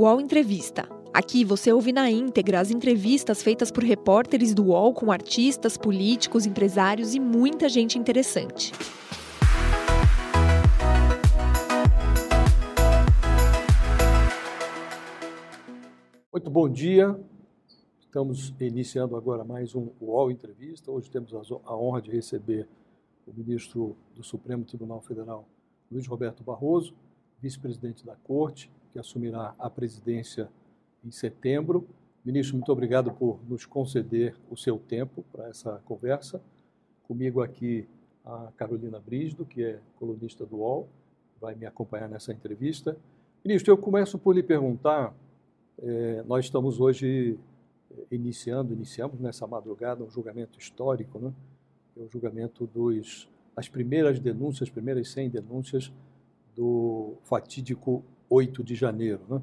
UOL Entrevista. Aqui você ouve na íntegra as entrevistas feitas por repórteres do UOL com artistas, políticos, empresários e muita gente interessante. Muito bom dia. Estamos iniciando agora mais um UOL Entrevista. Hoje temos a honra de receber o ministro do Supremo Tribunal Federal, Luiz Roberto Barroso, vice-presidente da Corte, que assumirá a presidência em setembro. Ministro, muito obrigado por nos conceder o seu tempo para essa conversa. Comigo aqui a Carolina Brígido, que é colunista do UOL, vai me acompanhar nessa entrevista. Ministro, eu começo por lhe perguntar, é, nós estamos hoje eh, iniciando, iniciamos nessa madrugada um julgamento histórico, né? é o julgamento dos, as primeiras denúncias, as primeiras 100 denúncias do fatídico 8 de janeiro. Né?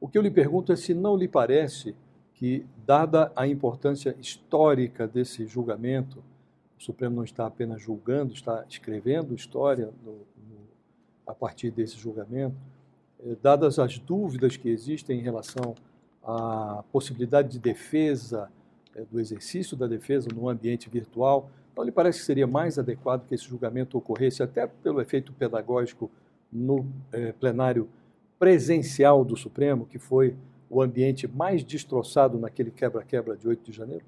O que eu lhe pergunto é se não lhe parece que, dada a importância histórica desse julgamento, o Supremo não está apenas julgando, está escrevendo história no, no, a partir desse julgamento, eh, dadas as dúvidas que existem em relação à possibilidade de defesa, eh, do exercício da defesa no ambiente virtual, não lhe parece que seria mais adequado que esse julgamento ocorresse, até pelo efeito pedagógico, no eh, plenário presencial do Supremo, que foi o ambiente mais destroçado naquele quebra-quebra de 8 de janeiro?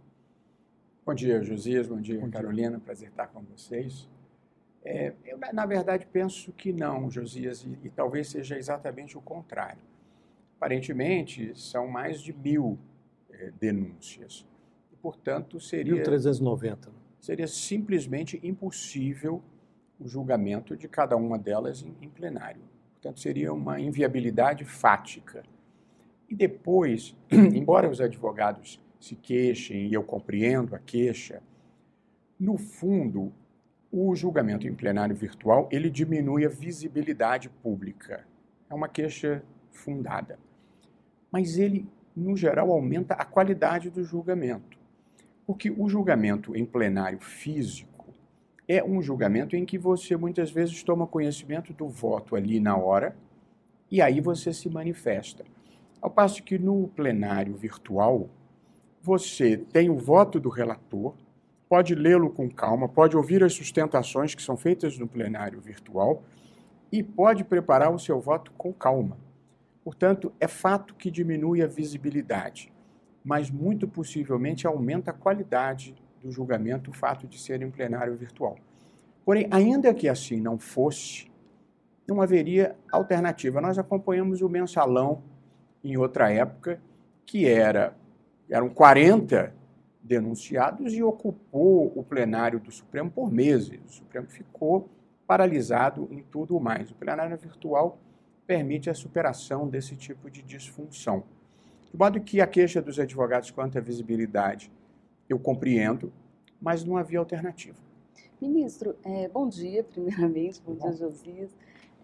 Bom dia, Josias. Bom dia, Bom Carolina. Dia. Prazer estar com vocês. É, eu, na verdade, penso que não, Josias, e, e, talvez seja exatamente o contrário. Aparentemente, são mais de mil é, denúncias. E, portanto, seria. 1.390. Né? Seria simplesmente impossível o julgamento de cada uma delas em, em plenário. Portanto, seria uma inviabilidade fática. E depois, embora os advogados se queixem, e eu compreendo a queixa, no fundo, o julgamento em plenário virtual, ele diminui a visibilidade pública. É uma queixa fundada. Mas ele, no geral, aumenta a qualidade do julgamento. Porque o julgamento em plenário físico é um julgamento em que você muitas vezes toma conhecimento do voto ali na hora e aí você se manifesta. Ao passo que no plenário virtual, você tem o voto do relator, pode lê-lo com calma, pode ouvir as sustentações que são feitas no plenário virtual e pode preparar o seu voto com calma. Portanto, é fato que diminui a visibilidade, mas muito possivelmente aumenta a qualidade do julgamento o fato de ser em plenário virtual. Porém, ainda que assim não fosse, não haveria alternativa. Nós acompanhamos o mensalão em outra época, que era eram 40 denunciados e ocupou o plenário do Supremo por meses. O Supremo ficou paralisado em tudo mais. O plenário virtual permite a superação desse tipo de disfunção. De modo que a queixa dos advogados quanto à visibilidade eu compreendo, mas não havia alternativa. Ministro, é, bom dia, primeiramente, bom, bom. dia, Josias.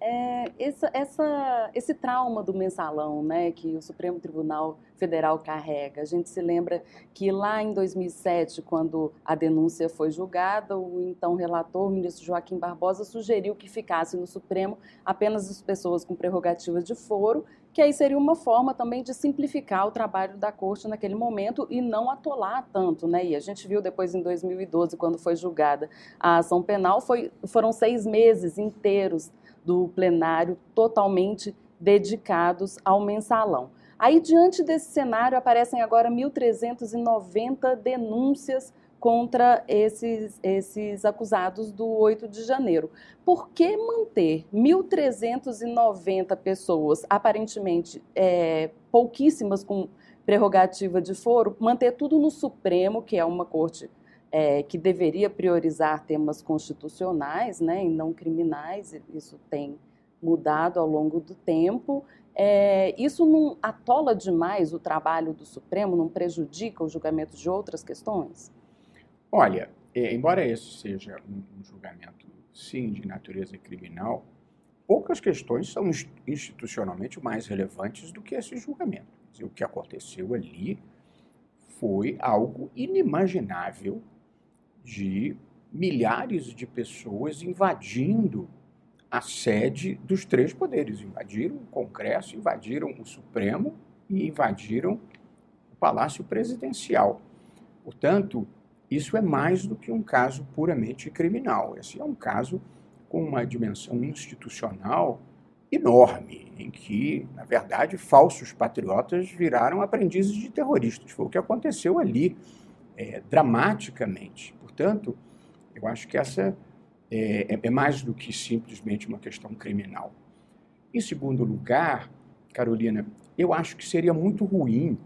É, essa, essa, esse trauma do mensalão né, que o Supremo Tribunal Federal carrega, a gente se lembra que lá em 2007, quando a denúncia foi julgada, o então relator, o ministro Joaquim Barbosa, sugeriu que ficasse no Supremo apenas as pessoas com prerrogativas de foro que aí seria uma forma também de simplificar o trabalho da corte naquele momento e não atolar tanto, né? E a gente viu depois em 2012, quando foi julgada a ação penal, foi, foram seis meses inteiros do plenário totalmente dedicados ao mensalão. Aí, diante desse cenário, aparecem agora 1.390 denúncias contra esses, esses acusados do 8 de janeiro. Por que manter 1.390 pessoas, aparentemente é, pouquíssimas com prerrogativa de foro, manter tudo no Supremo, que é uma corte é, que deveria priorizar temas constitucionais né, e não criminais, isso tem mudado ao longo do tempo. É, isso não atola demais o trabalho do Supremo, não prejudica o julgamento de outras questões? Olha, é, embora esse seja um, um, julgamento, sim, de natureza criminal, poucas questões são institucionalmente mais relevantes do que esse julgamento. O que aconteceu ali foi algo inimaginável de milhares de pessoas invadindo a sede dos três poderes. Invadiram o Congresso, invadiram o Supremo e invadiram o Palácio Presidencial. Portanto, isso é mais do que um caso puramente criminal. Esse é um caso com uma dimensão institucional enorme, em que, na verdade, falsos patriotas viraram aprendizes de terroristas. Foi o que aconteceu ali, é, dramaticamente. Portanto, eu acho que essa é, é, é mais do que simplesmente uma questão criminal. Em segundo lugar, Carolina, eu acho que seria muito ruim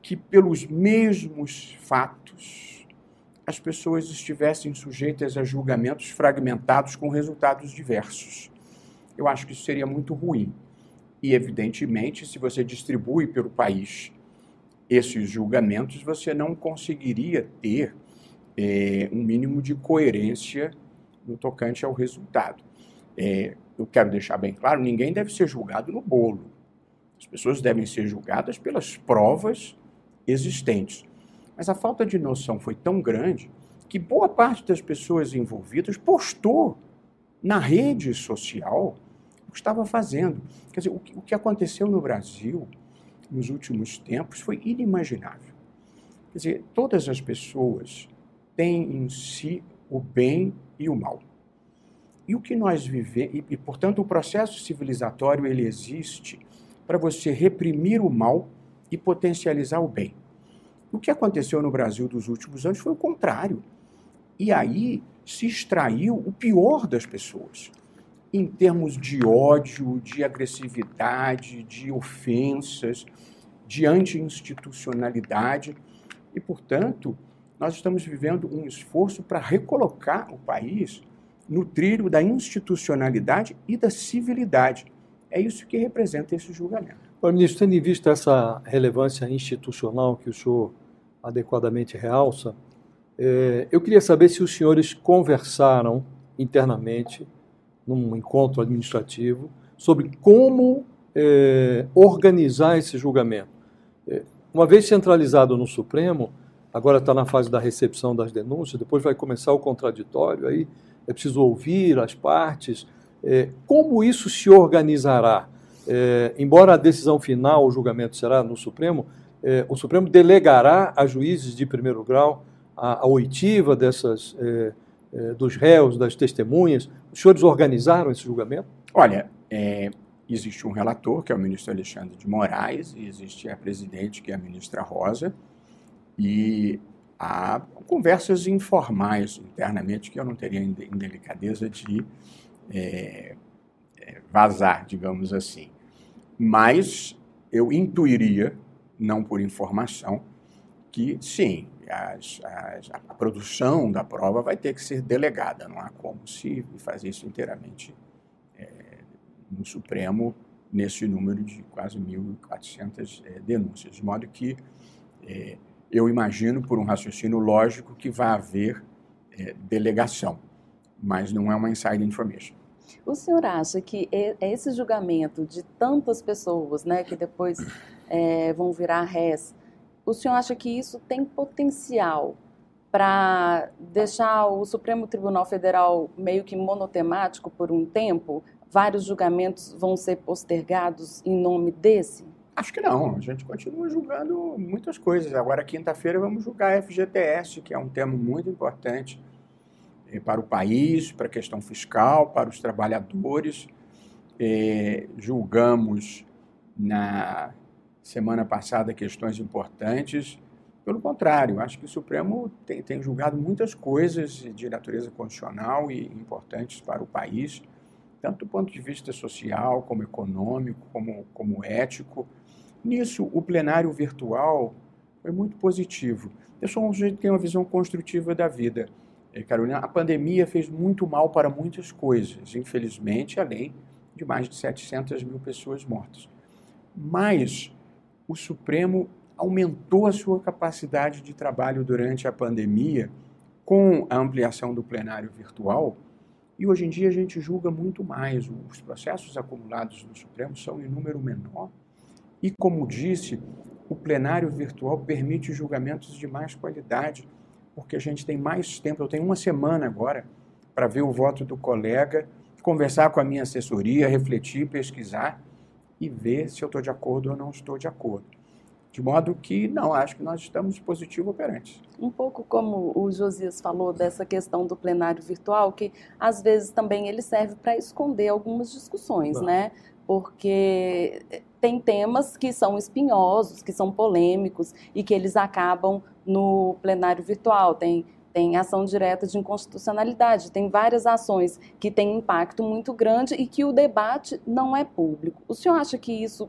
que, pelos mesmos fatos, as pessoas estivessem sujeitas a julgamentos fragmentados com resultados diversos eu acho que isso seria muito ruim. E, evidentemente, se você distribui pelo país esses julgamentos, você não conseguiria ter é, um mínimo de coerência no tocante ao resultado. É, eu quero deixar bem claro: ninguém deve ser julgado no bolo. As pessoas devem ser julgadas pelas provas existentes. Mas a falta de noção foi tão grande que boa parte das pessoas envolvidas postou na rede social estava fazendo. Quer dizer, o que, o que aconteceu no Brasil nos últimos tempos foi inimaginável. Quer dizer, todas as pessoas têm em si o bem e o mal. E o que nós vivemos, e, portanto o processo civilizatório ele existe para você reprimir o mal e potencializar o bem. O que aconteceu no Brasil dos últimos anos foi o contrário. E aí se extraiu o pior das pessoas em termos de ódio, de agressividade, de ofensas, de anti-institucionalidade. E, portanto, nós estamos vivendo um esforço para recolocar o país no trilho da institucionalidade e da civilidade. É isso que representa esse julgamento. Bom, ministro, tendo em vista essa relevância institucional que o senhor adequadamente realça, é, eu queria saber se os senhores conversaram internamente num encontro administrativo, sobre como é, organizar esse julgamento. É, uma vez centralizado no Supremo, agora está na fase da recepção das denúncias, depois vai começar o contraditório, aí é preciso ouvir as partes. Como isso se organizará? É, embora a decisão final, o julgamento será no Supremo, é, o Supremo delegará a juízes de primeiro grau a, a oitiva dessas é, é, dos réus, das testemunhas. Os senhores organizaram esse julgamento? Olha, é, existe um relator, que é o ministro Alexandre de Moraes, e existe a presidente, que é a ministra Rosa, e há conversas informais internamente que eu não teria indelicadeza de é, vazar, digamos assim. Mas eu intuiria, não por informação, que sim, as, as, a produção da prova vai ter que ser delegada, não há como se fazer isso inteiramente é, no Supremo nesse número de quase 1.400 é, denúncias. De modo que é, eu imagino, por um raciocínio lógico, que vai haver é, delegação, mas não é uma inside information. O senhor acha que esse julgamento de tantas pessoas, né, que depois é, vão virar réis, o senhor acha que isso tem potencial para deixar o Supremo Tribunal Federal meio que monotemático por um tempo? Vários julgamentos vão ser postergados em nome desse? Acho que não. A gente continua julgando muitas coisas. Agora, quinta-feira, vamos julgar FGTS, que é um tema muito importante para o país, para a questão fiscal, para os trabalhadores. É, julgamos na semana passada questões importantes. Pelo contrário, acho que o Supremo tem, tem julgado muitas coisas de natureza constitucional e importantes para o país, tanto do ponto de vista social, como econômico, como, como ético. Nisso, o plenário virtual foi muito positivo. Eu sou um sujeito que tem uma visão construtiva da vida. Eh, Carolina, a pandemia fez muito mal para muitas coisas, infelizmente, além de mais de 700 mil pessoas mortas. Mas o Supremo aumentou a sua capacidade de trabalho durante a pandemia com a ampliação do plenário virtual. E hoje em dia a gente julga muito mais. Os processos acumulados no Supremo são em número menor. E, como disse, o plenário virtual permite julgamentos de mais qualidade, porque a gente tem mais tempo. Eu tenho uma semana agora para ver o voto do colega conversar com a minha assessoria, refletir, pesquisar e ver se eu estou de acordo ou não estou de acordo. De modo que, não, acho que nós estamos positivo operantes. Um pouco como o Josias falou dessa questão do plenário virtual, que às vezes também ele serve para esconder algumas discussões, né? Porque tem temas que são espinhosos, que são polêmicos e que eles acabam no plenário virtual. Tem tem ação direta de inconstitucionalidade, tem várias ações que têm impacto muito grande e que o debate não é público. O senhor acha que isso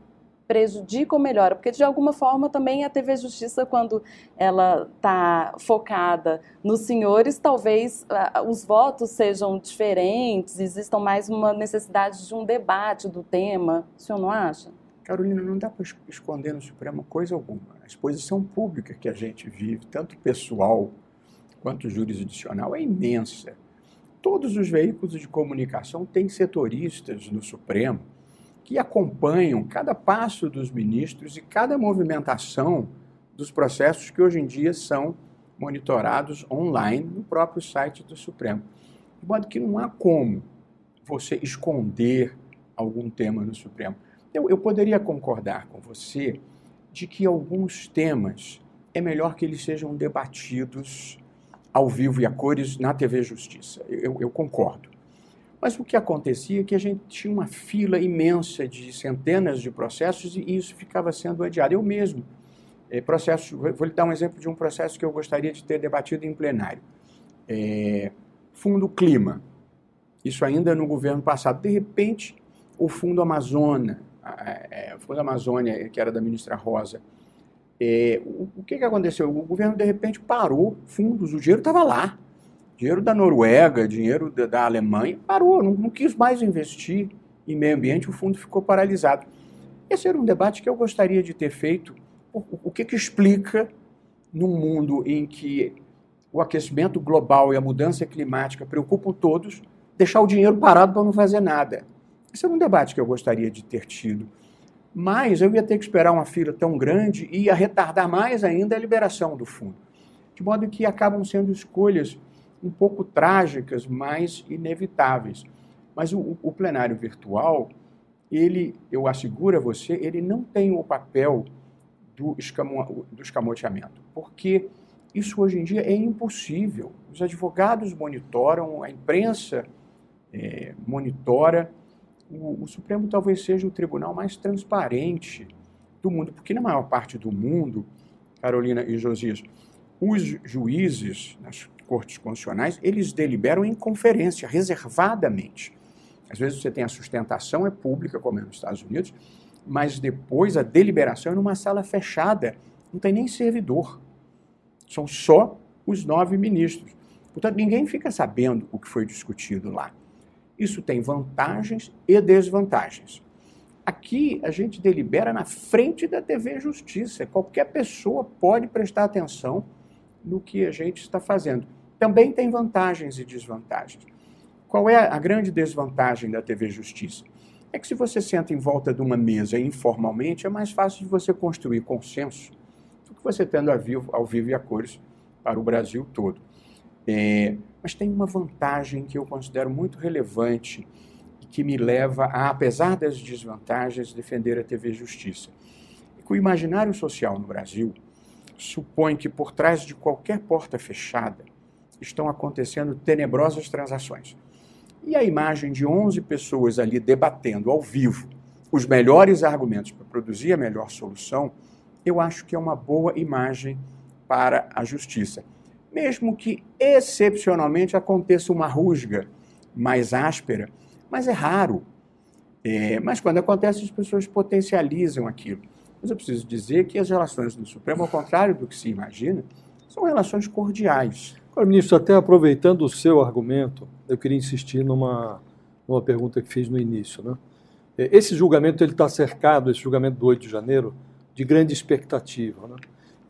prejudica ou melhora? Porque, de alguma forma, também a TV Justiça, quando ela está focada nos senhores, talvez uh, os votos sejam diferentes, existam mais uma necessidade de um debate do tema. O senhor não acha? Carolina, não dá para esconder no Supremo coisa alguma. A exposição pública que a gente vive, tanto pessoal quanto jurisdicional, é imensa. Todos os veículos de comunicação têm setoristas no Supremo que acompanham cada passo dos ministros e cada movimentação dos processos que hoje em dia são monitorados online no próprio site do Supremo. De modo que não há como você esconder algum tema no Supremo. Eu, eu poderia concordar com você de que alguns temas é melhor que eles sejam debatidos ao vivo e a cores na TV Justiça. Eu, eu, concordo. Mas o que acontecia é que a gente tinha uma fila imensa de centenas de processos e isso ficava sendo adiado. Eu mesmo, é, processo, vou lhe dar um exemplo de um processo que eu gostaria de ter debatido em plenário. É, fundo Clima. Isso ainda no governo passado. De repente, o Fundo Amazônia, é, o Fundo Amazônia, que era da ministra Rosa, é, o, o, que, que aconteceu? O governo, de repente, parou fundos, o dinheiro estava lá. Dinheiro da Noruega, dinheiro da, da Alemanha, parou, não, não, quis mais investir em meio ambiente, o fundo ficou paralisado. Esse era um debate que eu gostaria de ter feito. O, o que, que explica, num mundo em que o aquecimento global e a mudança climática preocupam todos, deixar o dinheiro parado para não fazer nada? Esse era um debate que eu gostaria de ter tido mas eu ia ter que esperar uma fila tão grande e ia retardar mais ainda a liberação do fundo. De modo que acabam sendo escolhas um pouco trágicas, mas inevitáveis. Mas o, o plenário virtual, ele, eu asseguro a você, ele não tem o papel do, escamo, do escamoteamento, porque isso hoje em dia é impossível. Os advogados monitoram, a imprensa é, monitora, o, o Supremo talvez seja o tribunal mais transparente do mundo, porque na maior parte do mundo, Carolina e Josias, os juízes nas cortes constitucionais, eles deliberam em conferência, reservadamente. Às vezes você tem a sustentação, é pública, como é nos Estados Unidos, mas depois a deliberação é numa sala fechada, não tem nem servidor. São só os nove ministros. Portanto, ninguém fica sabendo o que foi discutido lá. Isso tem vantagens e desvantagens. Aqui a gente delibera na frente da TV Justiça. Qualquer pessoa pode prestar atenção no que a gente está fazendo. Também tem vantagens e desvantagens. Qual é a grande desvantagem da TV Justiça? É que se você senta em volta de uma mesa informalmente, é mais fácil de você construir consenso do que você tendo ao vivo, ao vivo e a cores para o Brasil todo. É, mas tem uma vantagem que eu considero muito relevante e que me leva a, apesar das desvantagens, defender a TV Justiça. Que o imaginário social no Brasil supõe que por trás de qualquer porta fechada estão acontecendo tenebrosas transações. E a imagem de 11 pessoas ali debatendo ao vivo os melhores argumentos para produzir a melhor solução, eu acho que é uma boa imagem para a justiça mesmo que excepcionalmente aconteça uma rusga mais áspera, mas é raro. É, mas quando acontece, as pessoas potencializam aquilo. Mas eu preciso dizer que as relações do Supremo, ao contrário do que se imagina, são relações cordiais. Agora, ministro, até aproveitando o seu argumento, eu queria insistir numa, numa pergunta que fiz no início. Né? É, esse julgamento está cercado, esse julgamento do 8 de janeiro, de grande expectativa. Né?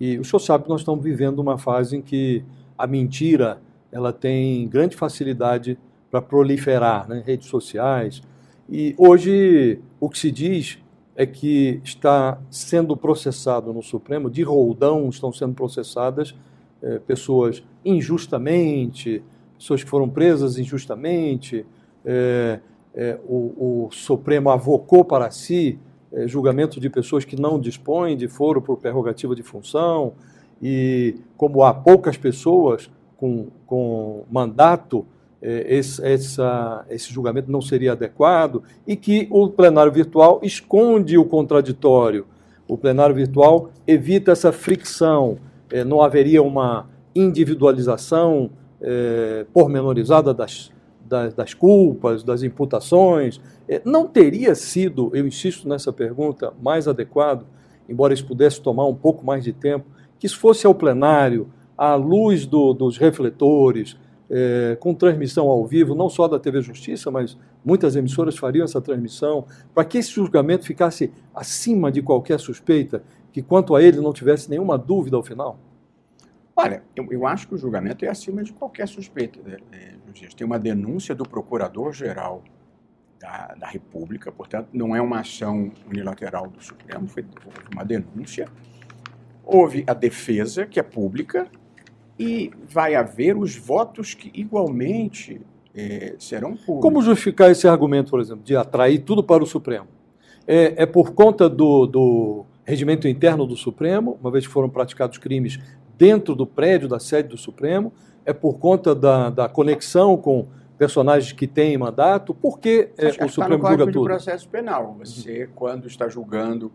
E o senhor sabe que nós estamos vivendo uma fase em que a mentira ela tem grande facilidade para proliferar, né, redes sociais. E hoje o que se diz é que está sendo processado no Supremo, de roldão estão sendo processadas é, pessoas injustamente, pessoas que foram presas injustamente, é, é, o, o, Supremo avocou para si julgamento de pessoas que não dispõem de foro por prerrogativa de função, e como há poucas pessoas com, com mandato, é, esse, essa, esse julgamento não seria adequado, e que o plenário virtual esconde o contraditório. O plenário virtual evita essa fricção, é, não haveria uma individualização é, pormenorizada das, das, das, culpas, das imputações. É, não teria sido, eu insisto nessa pergunta, mais adequado, embora isso pudesse tomar um pouco mais de tempo, que isso fosse ao plenário, à luz do, dos refletores, é, com transmissão ao vivo, não só da TV Justiça, mas muitas emissoras fariam essa transmissão, para que esse julgamento ficasse acima de qualquer suspeita, que quanto a ele não tivesse nenhuma dúvida ao final? Olha, eu, eu acho que o julgamento é acima de qualquer suspeita, né, Justiça. Tem uma denúncia do Procurador-Geral da, da, República, portanto, não é uma ação unilateral do Supremo, foi uma denúncia. Houve a defesa, que é pública, e vai haver os votos que igualmente é, serão públicos. Como justificar esse argumento, por exemplo, de atrair tudo para o Supremo? É, é por conta do, do regimento interno do Supremo, uma vez que foram praticados crimes dentro do prédio da sede do Supremo, é por conta da, da conexão com personagens que têm mandato, por que é, o Supremo julga tudo? processo penal. Você, uhum. quando está julgando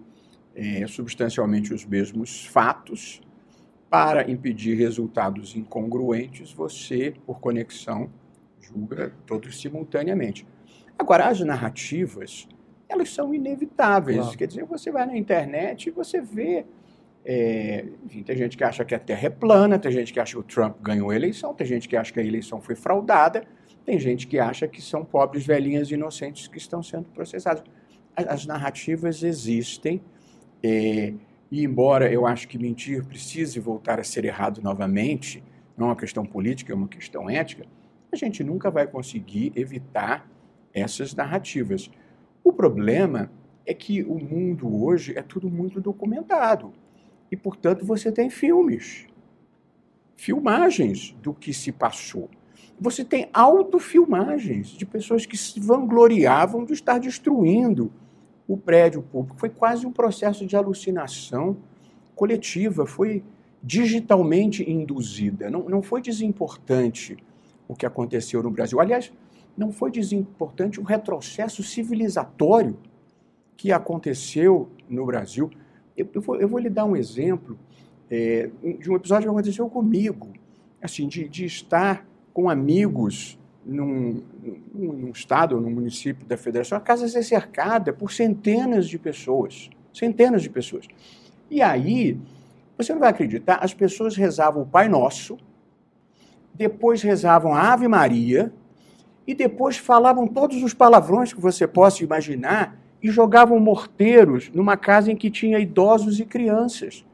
é, substancialmente os mesmos fatos, para impedir resultados incongruentes, você, por conexão, julga todos simultaneamente. Agora, as narrativas, elas são inevitáveis. Claro. Quer dizer, você vai na internet e você vê é, enfim, tem gente que acha que a Terra é plana, tem gente que acha que o Trump ganhou a eleição, tem gente que acha que a eleição foi fraudada, tem gente que acha que são pobres velhinhas inocentes que estão sendo processados. As, as narrativas existem, é, e embora eu acho que mentir precise voltar a ser errado novamente, não é uma questão política, é uma questão ética, a gente nunca vai conseguir evitar essas narrativas. O problema é que o mundo hoje é tudo muito documentado e, portanto, você tem filmes, filmagens do que se passou. Você tem autofilmagens de pessoas que se vangloriavam de estar destruindo o prédio público. Foi quase um processo de alucinação coletiva, foi digitalmente induzida. Não, não foi desimportante o que aconteceu no Brasil. Aliás, não foi desimportante o retrocesso civilizatório que aconteceu no Brasil. Eu, eu, vou, eu vou, lhe dar um exemplo é, de um episódio que aconteceu comigo, assim, de, de estar com amigos num, num, num estado num município da federação, a casa ser cercada por centenas de pessoas, centenas de pessoas. E aí, você não vai acreditar, as pessoas rezavam o Pai Nosso, depois rezavam a Ave Maria, e depois falavam todos os palavrões que você possa imaginar, e jogavam morteiros numa casa em que tinha idosos e crianças.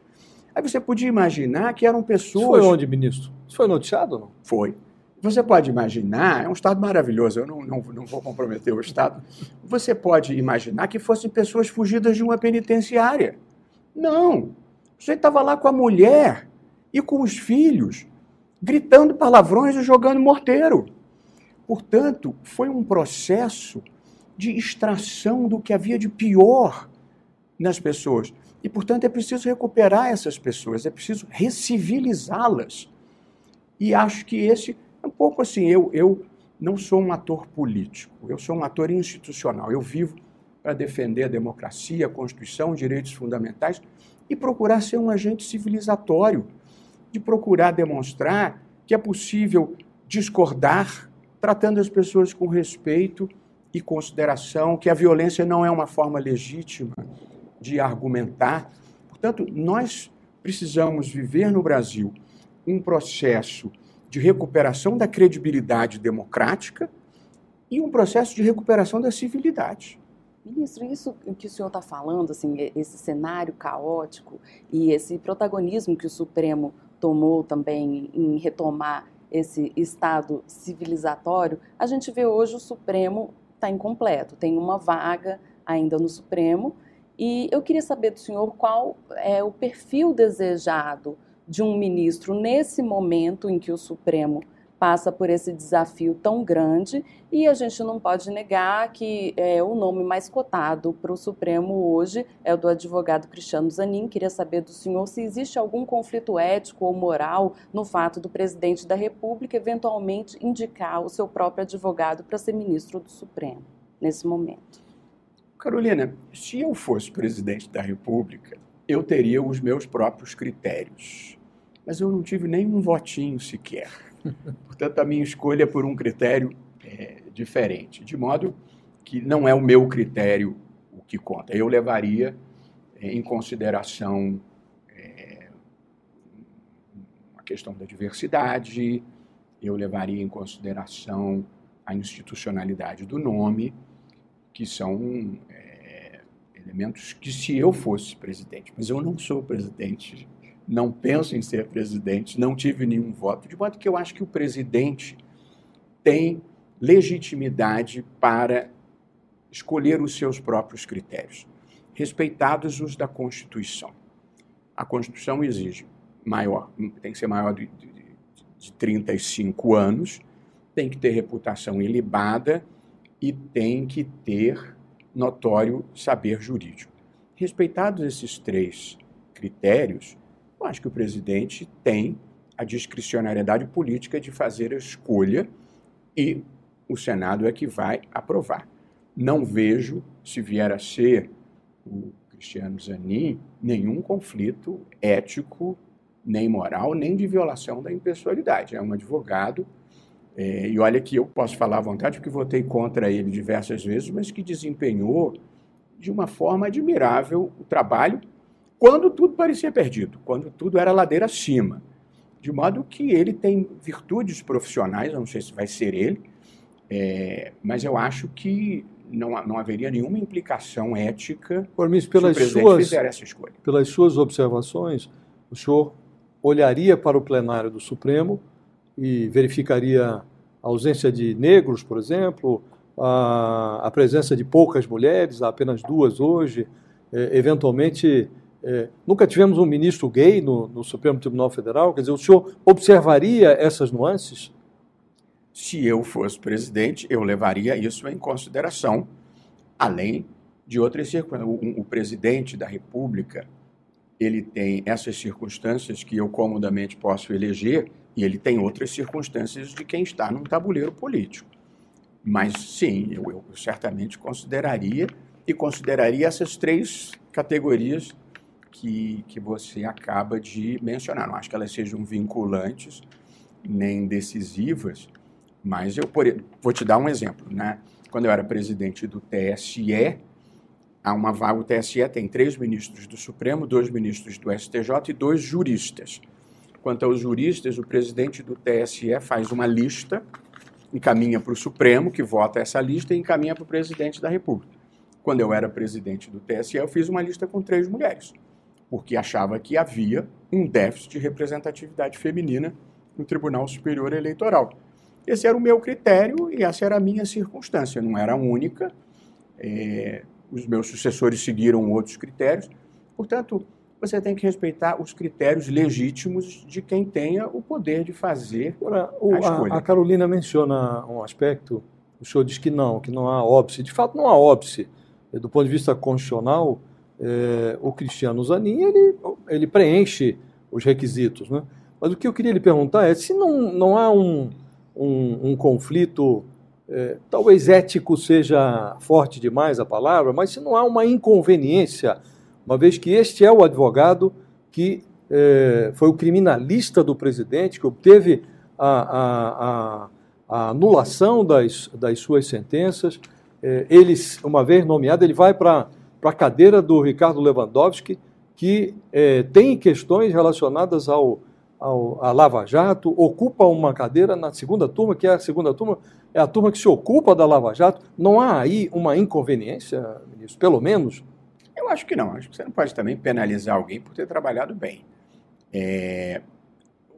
Aí você podia imaginar que eram pessoas. Isso foi onde, ministro? Isso foi noticiado ou não? Foi. Você pode imaginar, é um estado maravilhoso, eu não, não, não vou comprometer o estado. Você pode imaginar que fossem pessoas fugidas de uma penitenciária. Não. Você estava lá com a mulher e com os filhos, gritando palavrões e jogando morteiro. Portanto, foi um processo de extração do que havia de pior nas pessoas. E, portanto, é preciso recuperar essas pessoas, é preciso recivilizá-las. E acho que esse é um pouco assim. Eu, eu não sou um ator político, eu sou um ator institucional. Eu vivo para defender a democracia, a Constituição, os direitos fundamentais e procurar ser um agente civilizatório, de procurar demonstrar que é possível discordar, tratando as pessoas com respeito e consideração que a violência não é uma forma legítima de argumentar. Portanto, nós precisamos viver no Brasil um processo de recuperação da credibilidade democrática e um processo de recuperação da civilidade. Ministro, isso que o senhor está falando, assim, esse cenário caótico e esse protagonismo que o Supremo tomou também em retomar esse estado civilizatório, a gente vê hoje o Supremo está incompleto, tem uma vaga ainda no Supremo. E eu queria saber do senhor qual é o perfil desejado de um ministro nesse momento em que o Supremo passa por esse desafio tão grande e a gente não pode negar que é, o nome mais cotado para o Supremo hoje é o do advogado Cristiano Zanin. Queria saber do senhor se existe algum conflito ético ou moral no fato do presidente da República eventualmente indicar o seu próprio advogado para ser ministro do Supremo nesse momento. Carolina, se eu fosse presidente da República, eu teria os meus próprios critérios. Mas eu não tive nenhum votinho sequer. Portanto, a minha escolha é por um critério é, diferente. De modo que não é o meu critério o que conta. Eu levaria é, em consideração é, a questão da diversidade, eu levaria em consideração a institucionalidade do nome, que são é, elementos que, se eu fosse presidente, mas eu não sou presidente, não penso em ser presidente, não tive nenhum voto, de modo que eu acho que o presidente tem legitimidade para escolher os seus próprios critérios, respeitados os da Constituição. A Constituição exige maior, tem que ser maior de, de, de 35 anos, tem que ter reputação ilibada e tem que ter notório saber jurídico. Respeitados esses três critérios, eu acho que o presidente tem a discricionariedade política de fazer a escolha e o Senado é que vai aprovar. Não vejo, se vier a ser o Cristiano Zanin, nenhum conflito ético, nem moral, nem de violação da impessoalidade. É um advogado é, e olha que eu posso falar à vontade, porque votei contra ele diversas vezes, mas que desempenhou de uma forma admirável o trabalho quando tudo parecia perdido, quando tudo era ladeira acima. De modo que ele tem virtudes profissionais, eu não sei se vai ser ele, é, mas eu acho que não, não haveria nenhuma implicação ética Ormis, pelas se o presidente suas, fizer essa escolha. Pelas suas observações, o senhor olharia para o plenário do Supremo e verificaria a ausência de negros, por exemplo, a, a presença de poucas mulheres, apenas duas hoje, é, eventualmente. É, nunca tivemos um ministro gay no, no, Supremo Tribunal Federal, quer dizer, o senhor observaria essas nuances? Se eu fosse presidente, eu levaria isso em consideração, além de outras circunstâncias. O, o presidente da República, ele tem essas circunstâncias que eu comodamente posso eleger, e ele tem outras circunstâncias de quem está num tabuleiro político. Mas sim, eu, eu certamente consideraria e consideraria essas três categorias que, que você acaba de mencionar. Não acho que elas sejam vinculantes nem decisivas, mas eu por, vou te dar um exemplo. Né? Quando eu era presidente do TSE, há uma vaga, o TSE tem três ministros do Supremo, dois ministros do STJ e dois juristas. Quanto aos juristas, o presidente do TSE faz uma lista, encaminha para o Supremo, que vota essa lista, e encaminha para o presidente da República. Quando eu era presidente do TSE, eu fiz uma lista com três mulheres, porque achava que havia um déficit de representatividade feminina no Tribunal Superior Eleitoral. Esse era o meu critério e essa era a minha circunstância, não era a única. É, os meus sucessores seguiram outros critérios. Portanto, você tem que respeitar os critérios legítimos de quem tenha o poder de fazer Agora, o, a escolha. A, a, Carolina menciona um aspecto, o senhor diz que não, que não há óbice. De fato, não há óbice. Do ponto de vista constitucional, é, o Cristiano Zanin, ele, ele preenche os requisitos. Né? Mas o que eu queria lhe perguntar é se não, não há um, um, um conflito, é, talvez ético seja forte demais a palavra, mas se não há uma inconveniência uma vez que este é o advogado que é, foi o criminalista do presidente, que obteve a, a, a, a anulação das, das suas sentenças. É, uma vez nomeado, ele vai para a cadeira do Ricardo Lewandowski, que é, tem questões relacionadas ao, ao, a Lava Jato, ocupa uma cadeira na segunda turma, que é a segunda turma, é a turma que se ocupa da Lava Jato. Não há aí uma inconveniência, ministro, pelo menos? Eu acho que não. Acho que você não pode também penalizar alguém por ter trabalhado bem. É,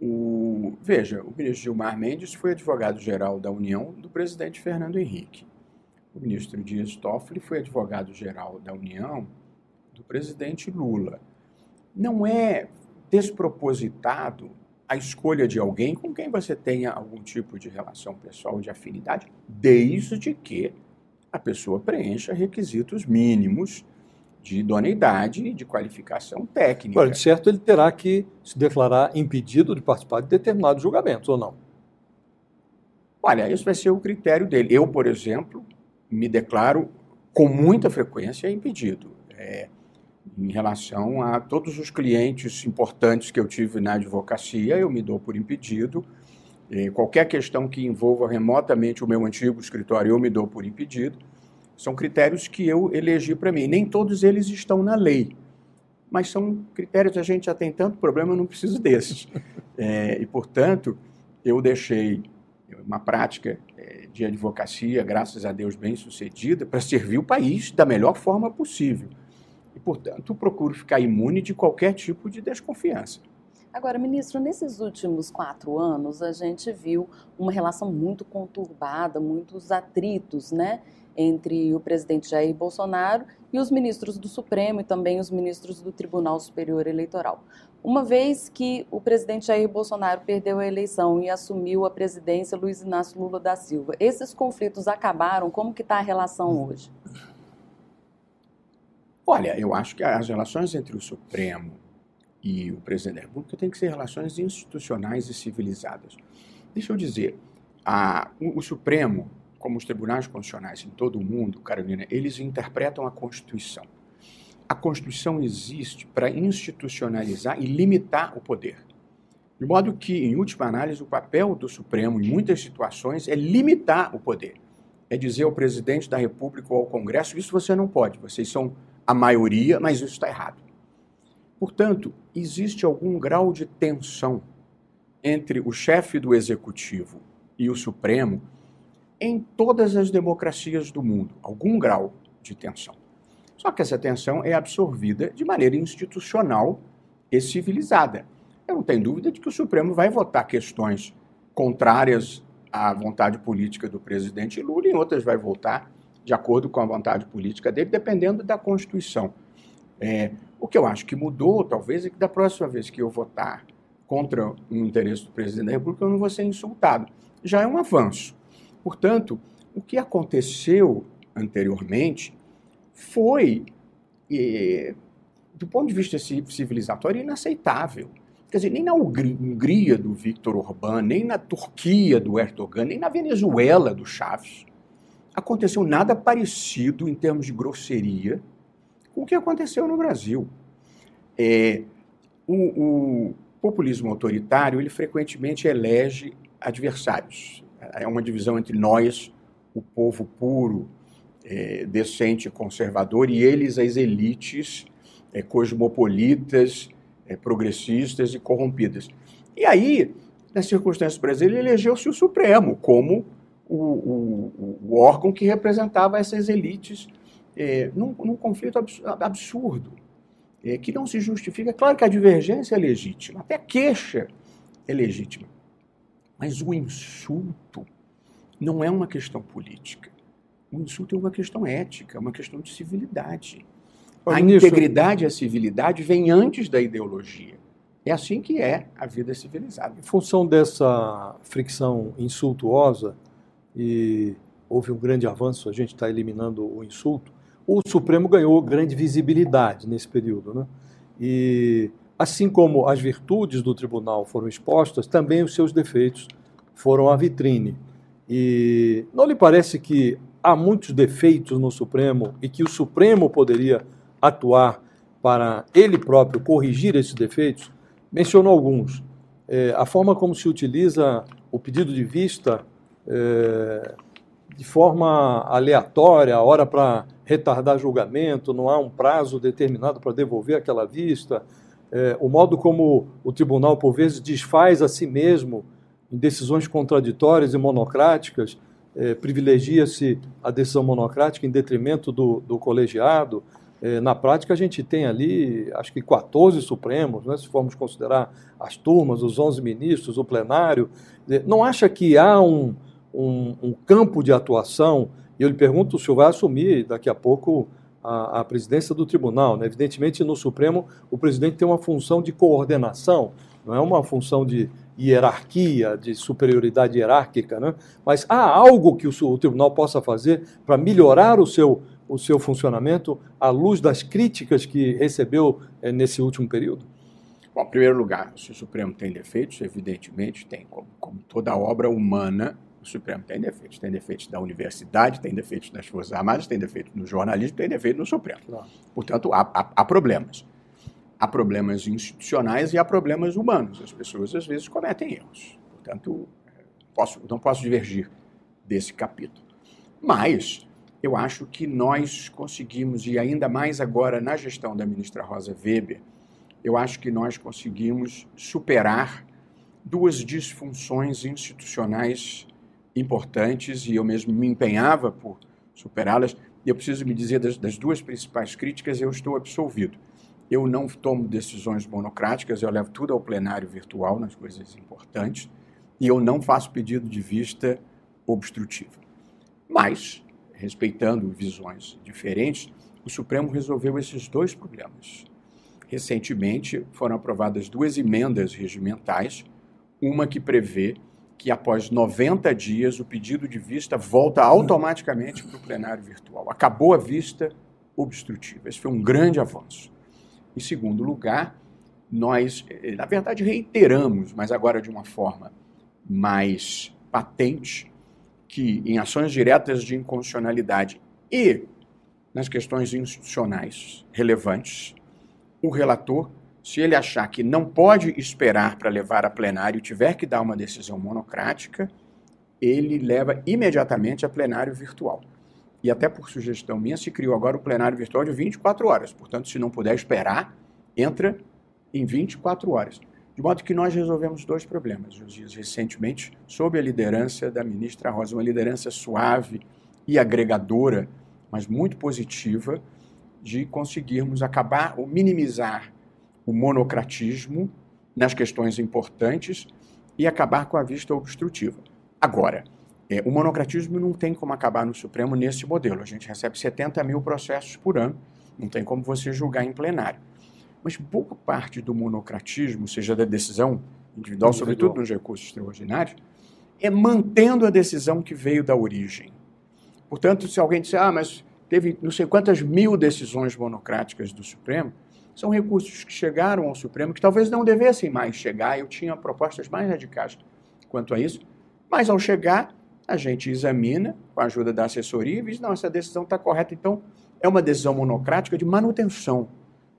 o, veja, o ministro Gilmar Mendes foi advogado-geral da União do presidente Fernando Henrique. O ministro Dias Toffoli foi advogado-geral da União do presidente Lula. Não é despropositado a escolha de alguém com quem você tenha algum tipo de relação pessoal de afinidade, desde que a pessoa preencha requisitos mínimos de idoneidade e de qualificação técnica. Agora, de certo, ele terá que se declarar impedido de participar de determinados julgamentos, ou não? Olha, isso vai ser o critério dele. Eu, por exemplo, me declaro com muita frequência impedido. É, em relação a todos os clientes importantes que eu tive na advocacia, eu me dou por impedido. E qualquer questão que envolva remotamente o meu antigo escritório, eu me dou por impedido. São critérios que eu elegi para mim. Nem todos eles estão na lei, mas são critérios a gente já tem tanto problema, eu não preciso desses. É, e, portanto, eu deixei uma prática é, de advocacia, graças a Deus, bem sucedida, para servir o país da melhor forma possível. E, portanto, procuro ficar imune de qualquer tipo de desconfiança. Agora, ministro, nesses últimos quatro anos, a gente viu uma relação muito conturbada, muitos atritos, né? Entre o presidente Jair Bolsonaro e os ministros do Supremo e também os ministros do Tribunal Superior Eleitoral. Uma vez que o presidente Jair Bolsonaro perdeu a eleição e assumiu a presidência Luiz Inácio Lula da Silva, esses conflitos acabaram? Como que está a relação hoje? Olha, eu acho que as relações entre o Supremo e o presidente da República têm que ser relações institucionais e civilizadas. Deixa eu dizer, a, o, o, Supremo, como os tribunais constitucionais em todo o mundo, Carolina, eles interpretam a Constituição. A Constituição existe para institucionalizar e limitar o poder. De modo que, em última análise, o papel do Supremo, em muitas situações, é limitar o poder. É dizer ao presidente da República ou ao Congresso: isso você não pode, vocês são a maioria, mas isso está errado. Portanto, existe algum grau de tensão entre o chefe do executivo e o Supremo em todas as democracias do mundo, algum grau de tensão. Só que essa tensão é absorvida de maneira institucional e civilizada. Eu não tenho dúvida de que o Supremo vai votar questões contrárias à vontade política do presidente Lula, e outras vai votar de acordo com a vontade política dele, dependendo da Constituição. É, o que eu acho que mudou, talvez, é que da próxima vez que eu votar contra o interesse do presidente da República, eu não vou ser insultado. Já é um avanço. Portanto, o que aconteceu anteriormente foi, é, do ponto de vista civilizatório, inaceitável. Quer dizer, nem na Hungria do Viktor Orbán, nem na Turquia do Erdogan, nem na Venezuela do Chaves, aconteceu nada parecido em termos de grosseria com o que aconteceu no Brasil. É, o, o, populismo autoritário ele frequentemente elege adversários. É uma divisão entre nós, o povo puro, é, decente e conservador, e eles, as elites é, cosmopolitas, é, progressistas e corrompidas. E aí, nas circunstâncias brasileiras, elegeu-se o Supremo como o, o, o órgão que representava essas elites é, num, num, conflito absurdo, é, que não se justifica. Claro que a divergência é legítima, até a queixa é legítima, mas o insulto não é uma questão política. O insulto é uma questão ética, é uma questão de civilidade. A integridade e a civilidade vem antes da ideologia. É assim que é a vida civilizada. Em função dessa fricção insultuosa, e houve um grande avanço, a gente está eliminando o insulto, o Supremo ganhou grande visibilidade nesse período. Né? E assim como as virtudes do tribunal foram expostas, também os seus defeitos foram à vitrine. E não lhe parece que há muitos defeitos no Supremo e que o Supremo poderia atuar para ele próprio corrigir esses defeitos? Mencionou alguns. É, a forma como se utiliza o pedido de vista é, de forma aleatória, hora para retardar julgamento, não há um prazo determinado para devolver aquela vista, é, o modo como o tribunal, por vezes, desfaz a si mesmo em decisões contraditórias e monocráticas, é, privilegia-se a decisão monocrática em detrimento do, do colegiado. É, na prática, a gente tem ali, acho que 14 Supremos, né, se formos considerar as turmas, os 11 ministros, o plenário. Não acha que há um, um, um campo de atuação, e eu lhe pergunto o senhor vai assumir daqui a pouco a, a presidência do tribunal. Né? Evidentemente, no Supremo, o presidente tem uma função de coordenação, não é uma função de hierarquia, de superioridade hierárquica, né? mas há algo que o, o tribunal possa fazer para melhorar o seu, o seu funcionamento à luz das críticas que recebeu é, nesse último período? Bom, em primeiro lugar, se o Supremo tem defeitos, evidentemente tem, como, como toda obra humana, o Supremo tem defeitos. Tem defeitos da universidade, tem defeitos das Forças Armadas, tem defeitos no jornalismo, tem defeitos no Supremo. Portanto, há, há, há, problemas. Há problemas institucionais e há problemas humanos. As pessoas, às vezes, cometem erros. Portanto, posso, não posso divergir desse capítulo. Mas eu acho que nós conseguimos, e ainda mais agora na gestão da ministra Rosa Weber, eu acho que nós conseguimos superar duas disfunções institucionais importantes e eu mesmo me empenhava por superá-las. E eu preciso me dizer das, das, duas principais críticas, eu estou absolvido. Eu não tomo decisões monocráticas, eu levo tudo ao plenário virtual nas coisas importantes e eu não faço pedido de vista obstrutivo. Mas, respeitando visões diferentes, o Supremo resolveu esses dois problemas recentemente foram aprovadas duas emendas regimentais, uma que prevê que após 90 dias o pedido de vista volta automaticamente para o plenário virtual. Acabou a vista obstrutiva. Esse foi um grande avanço. Em segundo lugar, nós, eh, na verdade, reiteramos, mas agora de uma forma mais patente, que em ações diretas de inconstitucionalidade e nas questões institucionais relevantes, o relator, se ele achar que não pode esperar para levar a plenário e tiver que dar uma decisão monocrática, ele leva imediatamente a plenário virtual. E até por sugestão minha, se criou agora o plenário virtual de 24 horas. Portanto, se não puder esperar, entra em 24 horas. De modo que nós resolvemos dois problemas, Josias, recentemente, sob a liderança da ministra Rosa, uma liderança suave e agregadora, mas muito positiva, de conseguirmos acabar ou minimizar o monocratismo nas questões importantes e acabar com a vista obstrutiva. Agora, é, o monocratismo não tem como acabar no Supremo nesse modelo. A gente recebe 70 mil processos por ano, não tem como você julgar em plenário. Mas boa parte do monocratismo, seja da decisão individual, individual. sobretudo nos recursos extraordinários, é mantendo a decisão que veio da origem. Portanto, se alguém disser, ah, mas teve não sei quantas mil decisões monocráticas do Supremo, são recursos que chegaram ao Supremo que talvez não devessem mais chegar. Eu tinha propostas mais radicais quanto a isso, mas ao chegar, a gente examina com a ajuda da assessoria e diz: não, essa decisão está correta. Então, é uma decisão monocrática de manutenção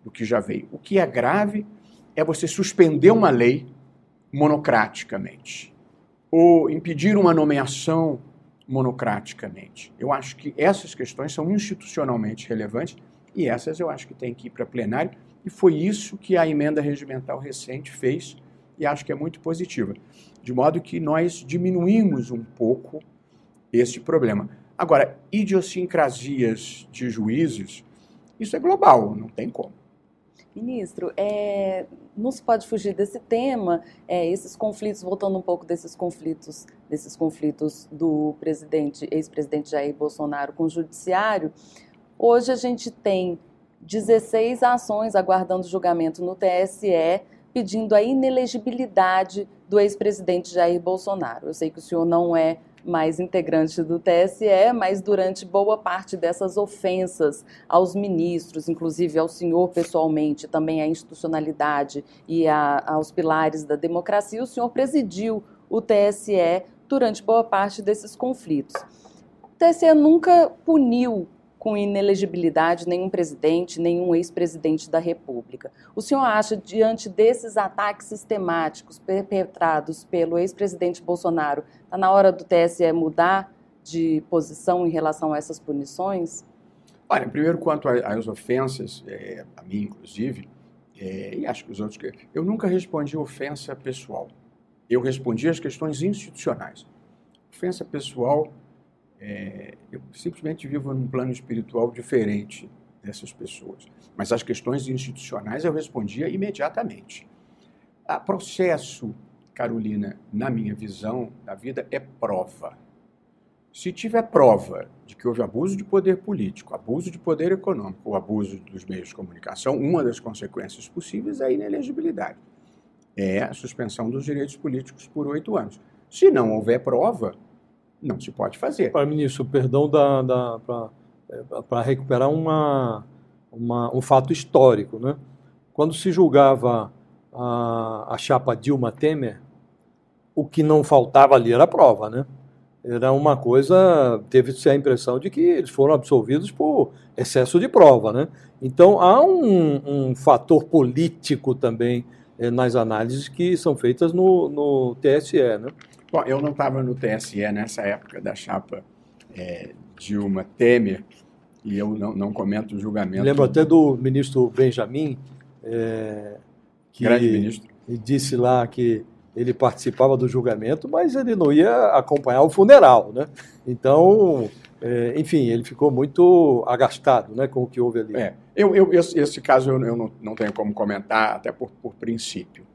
do que já veio. O que é grave é você suspender uma lei monocraticamente ou impedir uma nomeação monocraticamente. Eu acho que essas questões são institucionalmente relevantes e essas eu acho que tem que ir para plenário e foi isso que a emenda regimental recente fez e acho que é muito positiva. De modo que nós diminuímos um pouco este problema. Agora, idiosincrasias de juízes, isso é global, não tem como. Ministro, é, não se pode fugir desse tema, é, esses conflitos, voltando um pouco desses conflitos, desses conflitos do presidente, ex-presidente Jair Bolsonaro com o judiciário. Hoje a gente tem 16 ações aguardando julgamento no TSE, pedindo a inelegibilidade do ex-presidente Jair Bolsonaro. Eu sei que o senhor não é mais integrante do TSE, mas durante boa parte dessas ofensas aos ministros, inclusive ao senhor pessoalmente, também à institucionalidade e a, aos pilares da democracia, o senhor presidiu o TSE durante boa parte desses conflitos. O TSE nunca puniu com inelegibilidade nenhum presidente, nenhum ex-presidente da República. O senhor acha, diante desses ataques sistemáticos perpetrados pelo ex-presidente Bolsonaro, está na hora do TSE mudar de posição em relação a essas punições? Olha, primeiro, quanto às ofensas, é, a mim inclusive, é, e acho que os outros, eu nunca respondi ofensa pessoal. Eu respondi as questões institucionais. Ofensa pessoal é, eu simplesmente vivo num plano espiritual diferente dessas pessoas. Mas as questões institucionais eu respondia imediatamente. O processo, Carolina, na minha visão da vida, é prova. Se tiver prova de que houve abuso de poder político, abuso de poder econômico ou abuso dos meios de comunicação, uma das consequências possíveis é a inelegibilidade. É a suspensão dos direitos políticos por oito anos. Se não houver prova, não se pode fazer. Para ministro, perdão da, da para é, recuperar uma, uma, um fato histórico. Né? Quando se julgava a, a chapa Dilma Temer, o que não faltava ali era prova, né? Era uma coisa, teve-se a impressão de que eles foram absolvidos por excesso de prova, né? Então há um, um fator político também é, nas análises que são feitas no, no TSE, né? Bom, eu não estava no TSE nessa época da chapa é, Dilma Temer e eu não, não comento o julgamento. Lembro até do ministro Benjamin, é, que Grande ministro. disse lá que ele participava do julgamento, mas ele não ia acompanhar o funeral, né? Então, é, enfim, ele ficou muito agastado, né, com o que houve ali. É, eu, eu esse, esse, caso eu, eu não, não, tenho como comentar, até por, por princípio.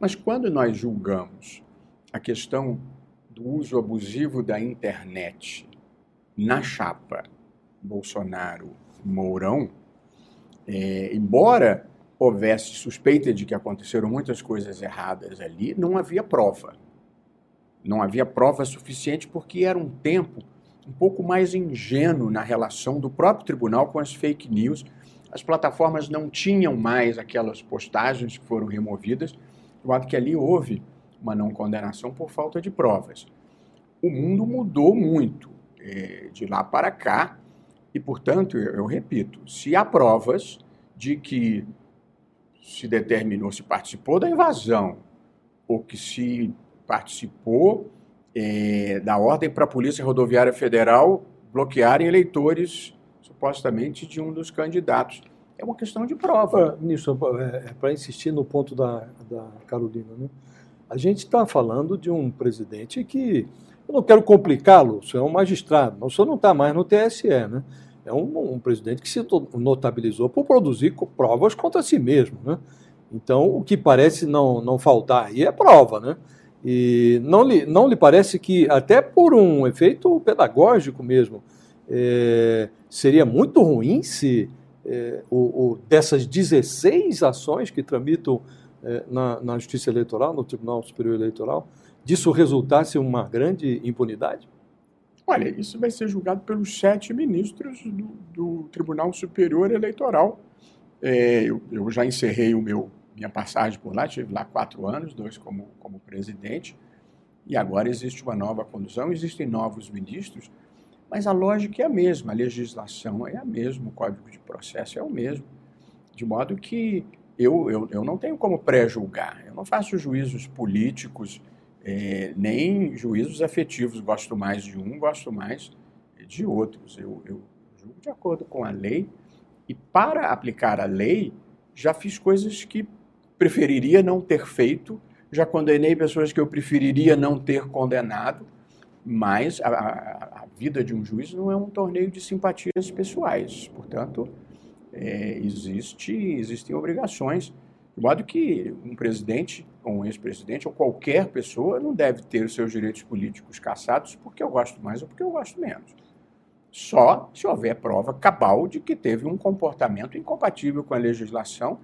Mas quando nós julgamos a questão do uso abusivo da internet na chapa Bolsonaro-Mourão, é, embora houvesse suspeita de que aconteceram muitas coisas erradas ali, não havia prova. Não havia prova suficiente porque era um tempo um pouco mais ingênuo na relação do próprio tribunal com as fake news. As plataformas não tinham mais aquelas postagens que foram removidas, de modo que ali houve uma não condenação por falta de provas. O mundo mudou muito eh, de lá para cá e, portanto, eu repito, se há provas de que se determinou, se participou da invasão, ou que se participou é, da ordem para a Polícia Rodoviária Federal bloquearem eleitores, supostamente, de um dos candidatos. É uma questão de prova. Nisso, é, é para insistir no ponto da, da Carolina, né? A gente está falando de um presidente que. Eu não quero complicá-lo, o senhor é um magistrado, o senhor não está mais no TSE, né? é um, um, presidente que se notabilizou por produzir provas contra si mesmo. Né? Então, o que parece não, não faltar aí é prova. Né? E não lhe, não lhe parece que, até por um efeito pedagógico mesmo, é, seria muito ruim se é, o, o, dessas 16 ações que tramitam na, na Justiça Eleitoral, no Tribunal Superior Eleitoral, disso resultasse uma grande impunidade? Olha, isso vai ser julgado pelos sete ministros do, do Tribunal Superior Eleitoral. É, eu, eu, já encerrei o meu minha passagem por lá, tive lá quatro anos, dois como, como presidente, e agora existe uma nova condução, existem novos ministros, mas a lógica é a mesma, a legislação é a mesma, o código de processo é o mesmo, de modo que eu, eu, eu não tenho como pré-julgar, eu não faço juízos políticos é, nem juízos afetivos. Gosto mais de um, gosto mais de outros. Eu, eu julgo de acordo com a lei e, para aplicar a lei, já fiz coisas que preferiria não ter feito, já condenei pessoas que eu preferiria não ter condenado, mas a, a, a vida de um juiz não é um torneio de simpatias pessoais. Portanto, é, existe, existem obrigações de modo que um presidente, ou um ex-presidente, ou qualquer pessoa não deve ter os seus direitos políticos cassados porque eu gosto mais ou porque eu gosto menos. Só se houver prova cabal de que teve um comportamento incompatível com a legislação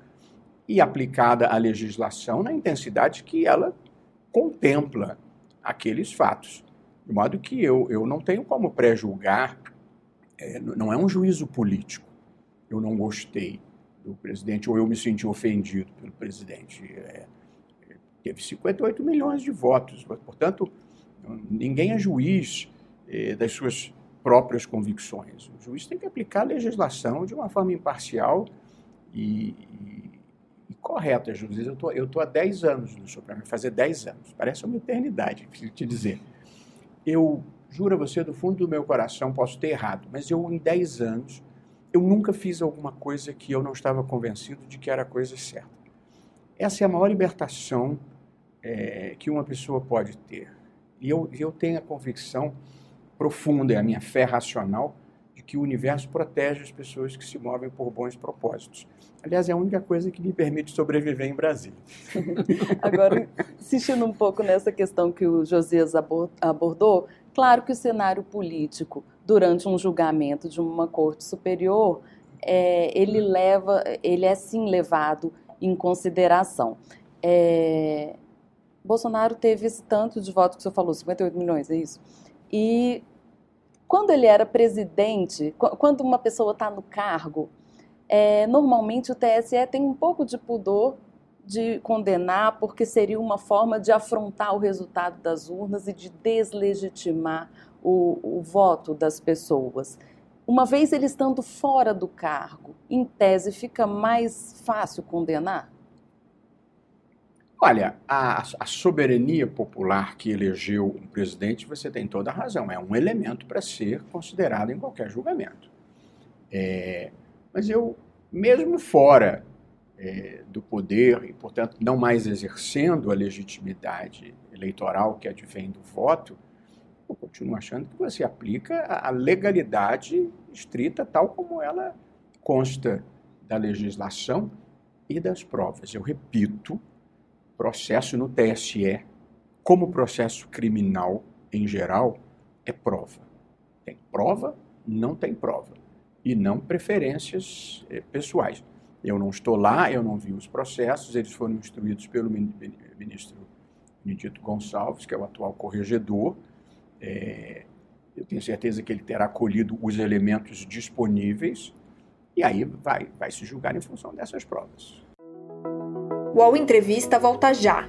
e aplicada a legislação na intensidade que ela contempla aqueles fatos. De modo que eu, eu não tenho como pré-julgar, é, não é um juízo político. Eu não gostei do presidente, ou eu me senti ofendido pelo presidente. É, teve 58 milhões de votos, portanto, ninguém é juiz é, das suas próprias convicções. O juiz tem que aplicar a legislação de uma forma imparcial e, e, e correta. Juiz, eu tô, estou há 10 anos no Supremo, fazer 10 anos, parece uma eternidade, preciso te dizer. Eu juro a você, do fundo do meu coração, posso ter errado, mas eu, em 10 anos, eu nunca fiz alguma coisa que eu não estava convencido de que era a coisa certa. Essa é a maior libertação é, que uma pessoa pode ter. E eu, eu tenho a convicção profunda, a minha fé racional, de que o universo protege as pessoas que se movem por bons propósitos. Aliás, é a única coisa que me permite sobreviver em Brasília. Agora, insistindo um pouco nessa questão que o Josias abordou, Claro que o cenário político, durante um julgamento de uma corte superior, é, ele leva, ele é sim levado em consideração. É, Bolsonaro teve esse tanto de votos que o senhor falou, 58 milhões, é isso? E quando ele era presidente, quando uma pessoa está no cargo, é, normalmente o TSE tem um pouco de pudor de condenar, porque seria uma forma de afrontar o resultado das urnas e de deslegitimar o, o voto das pessoas. Uma vez ele estando fora do cargo, em tese, fica mais fácil condenar? Olha, a, a, soberania popular que elegeu um presidente, você tem toda a razão, é um elemento para ser considerado em qualquer julgamento. É, mas eu, mesmo fora é, do poder e, portanto, não mais exercendo a legitimidade eleitoral que advém do voto, eu continuo achando que você aplica a legalidade estrita tal como ela consta da legislação e das provas. Eu repito, processo no TSE, como processo criminal em geral, é prova. Tem prova, não tem prova. E não preferências eh, pessoais. Eu não estou lá, eu não vi os processos, eles foram instruídos pelo ministro Benedito Gonçalves, que é o atual corregedor. É, eu tenho certeza que ele terá colhido os elementos disponíveis e aí vai, vai se julgar em função dessas provas. O Entrevista volta já.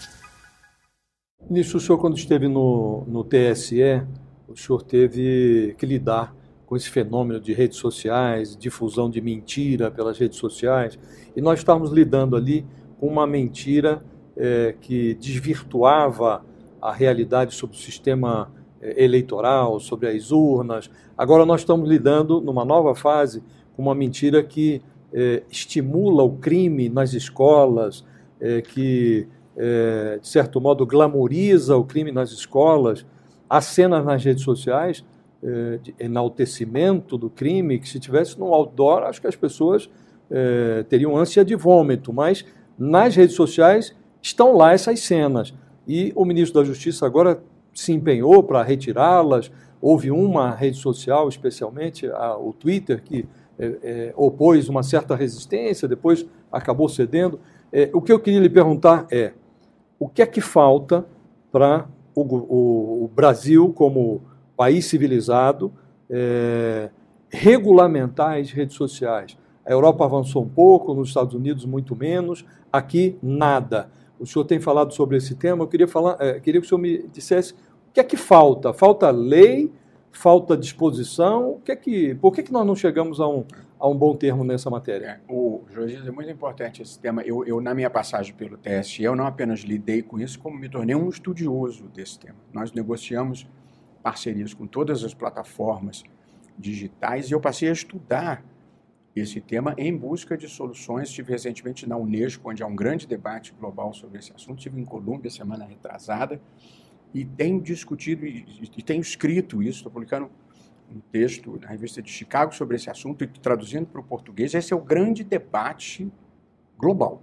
Nisso, o senhor, quando esteve no, no TSE, o senhor teve que lidar com esse fenômeno de redes sociais, difusão de mentira pelas redes sociais, e nós estávamos lidando ali com uma mentira é, que desvirtuava a realidade sobre o sistema é, eleitoral, sobre as urnas. Agora nós estamos lidando numa nova fase com uma mentira que é, estimula o crime nas escolas, é, que é, de certo modo, glamoriza o crime nas escolas, há cenas nas redes sociais é, de enaltecimento do crime, que se tivesse no outdoor, acho que as pessoas é, teriam ânsia de vômito, mas nas redes sociais estão lá essas cenas. E o ministro da Justiça agora se empenhou para retirá-las. Houve uma rede social, especialmente a, o Twitter, que é, é, opôs uma certa resistência, depois acabou cedendo. É, o que eu queria lhe perguntar é: o que é que falta para o, o, o, Brasil, como país civilizado, é, regulamentar as redes sociais? A Europa avançou um pouco, nos Estados Unidos muito menos, aqui nada. O senhor tem falado sobre esse tema, eu queria, falar, é, queria que o senhor me dissesse o que é que falta? Falta lei? Falta disposição? O que é que, por que, que nós não chegamos a um, a um bom termo nessa matéria. É, o Josias, é muito importante esse tema. Eu, eu, na minha passagem pelo TSE, eu não apenas lidei com isso, como me tornei um estudioso desse tema. Nós negociamos parcerias com todas as plataformas digitais e eu passei a estudar esse tema em busca de soluções. Estive recentemente na Unesco, onde há um grande debate global sobre esse assunto. Estive em Colômbia semana retrasada e tenho discutido e, e tenho escrito isso, estou publicando um texto na revista de Chicago sobre esse assunto e traduzindo para o português. Esse é o grande debate global.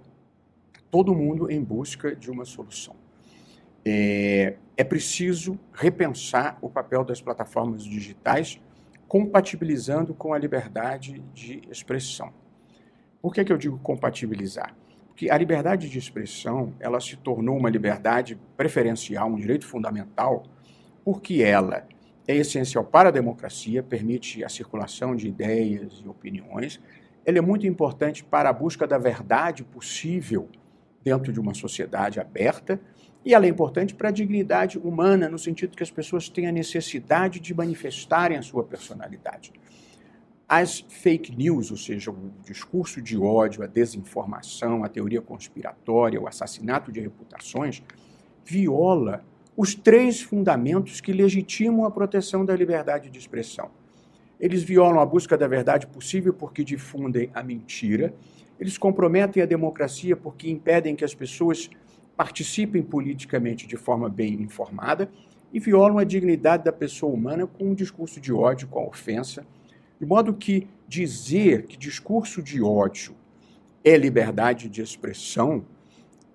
Todo mundo em busca de uma solução. É, é preciso repensar o papel das plataformas digitais, compatibilizando com a liberdade de expressão. Por que, que eu digo compatibilizar? Porque a liberdade de expressão ela se tornou uma liberdade preferencial, um direito fundamental, porque ela é essencial para a democracia, permite a circulação de ideias e opiniões. Ele é muito importante para a busca da verdade possível dentro de uma sociedade aberta e ela é importante para a dignidade humana, no sentido que as pessoas têm a necessidade de manifestarem a sua personalidade. As fake news, ou seja, o discurso de ódio, a desinformação, a teoria conspiratória, o assassinato de reputações, viola os três fundamentos que legitimam a proteção da liberdade de expressão. Eles violam a busca da verdade possível porque difundem a mentira, eles comprometem a democracia porque impedem que as pessoas participem politicamente de forma bem informada e violam a dignidade da pessoa humana com um discurso de ódio, com a ofensa de modo que dizer que discurso de ódio é liberdade de expressão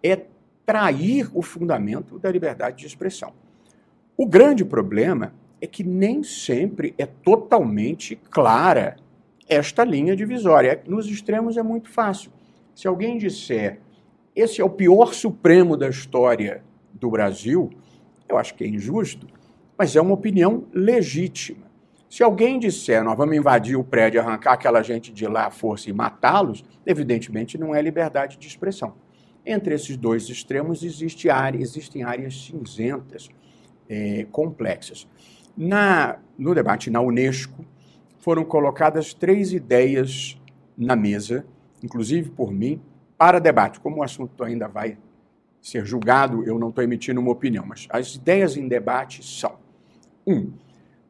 é trair o fundamento da liberdade de expressão. O grande problema é que nem sempre é totalmente clara esta linha divisória. Nos extremos é muito fácil. Se alguém disser esse é o pior Supremo da história do Brasil, eu acho que é injusto, mas é uma opinião legítima. Se alguém disser, nós vamos invadir o prédio, arrancar aquela gente de lá à força e matá-los, evidentemente não é liberdade de expressão. Entre esses dois extremos existe área, existem áreas cinzentas, é, complexas. Na, no debate na Unesco, foram colocadas três ideias na mesa, inclusive por mim, para debate. Como o assunto ainda vai ser julgado, eu não estou emitindo uma opinião, mas as ideias em debate são: um,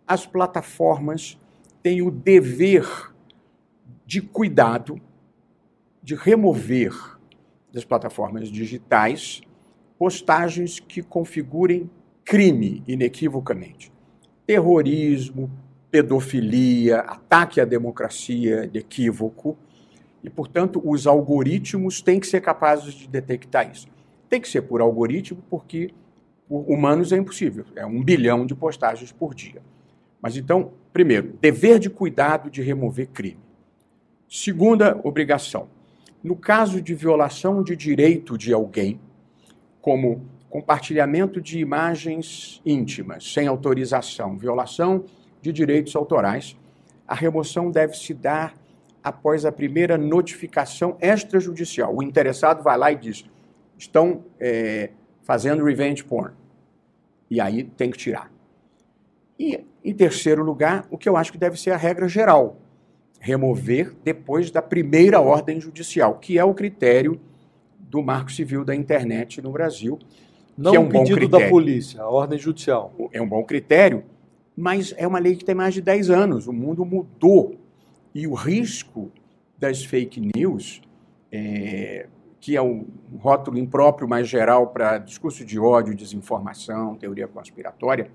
as plataformas têm o dever de cuidado de remover das plataformas digitais postagens que configurem crime inequivocamente. Terrorismo, pedofilia, ataque à democracia de equívoco. E, portanto, os algoritmos têm que ser capazes de detectar isso. Tem que ser por algoritmo, porque por humanos é impossível. É um bilhão de postagens por dia. Mas então, primeiro, dever de cuidado de remover crime. Segunda obrigação, no caso de violação de direito de alguém, como compartilhamento de imagens íntimas sem autorização, violação de direitos autorais, a remoção deve se dar após a primeira notificação extrajudicial. O interessado vai lá e diz: estão é, fazendo revenge porn. E aí tem que tirar. E, em terceiro lugar, o que eu acho que deve ser a regra geral: remover depois da primeira ordem judicial, que é o critério do Marco Civil da Internet no Brasil. Não que é um o bom pedido critério. da polícia, a ordem judicial. É um bom critério, mas é uma lei que tem mais de 10 anos. O mundo mudou. E o risco das fake news, é, que é um rótulo impróprio mais geral para discurso de ódio, desinformação, teoria conspiratória,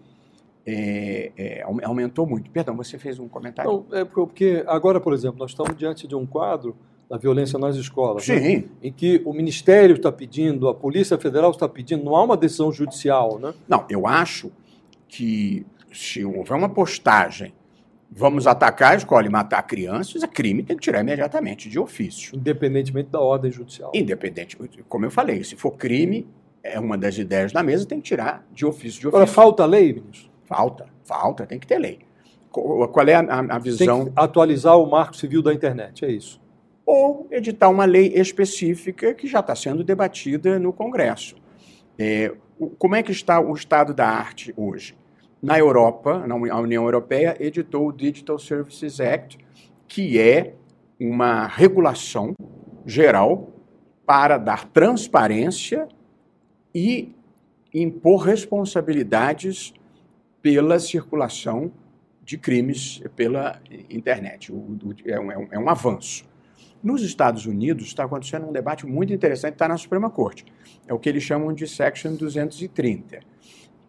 é, é, aume- aumentou muito. Perdão, você fez um comentário? Não, é porque agora, por exemplo, nós estamos diante de um quadro da violência nas escolas, né? Sim, em que o Ministério está pedindo, a Polícia Federal está pedindo, não há uma decisão judicial, né? Não, eu acho que se houver uma postagem, vamos atacar a escola e matar crianças, é crime, tem que tirar imediatamente, de ofício. independentemente da ordem judicial. Independente, como eu falei, se for crime, é uma das ideias da mesa, tem que tirar de ofício de Agora, ofício. falta lei, ministro? Falta, falta, tem que ter lei. Qual é a, a- a Tem visão? que atualizar o marco civil da internet, é isso. Ou editar uma lei específica que já está sendo debatida no Congresso. É, como é que está o estado da arte hoje? Na Europa, na União Europeia editou o Digital Services Act, que é uma regulação geral para dar transparência e impor responsabilidades pela circulação de crimes pela internet. O- o- é, um, é um- é um avanço. Nos Estados Unidos está acontecendo um debate muito interessante, está na Suprema Corte. É o que eles chamam de Section 230,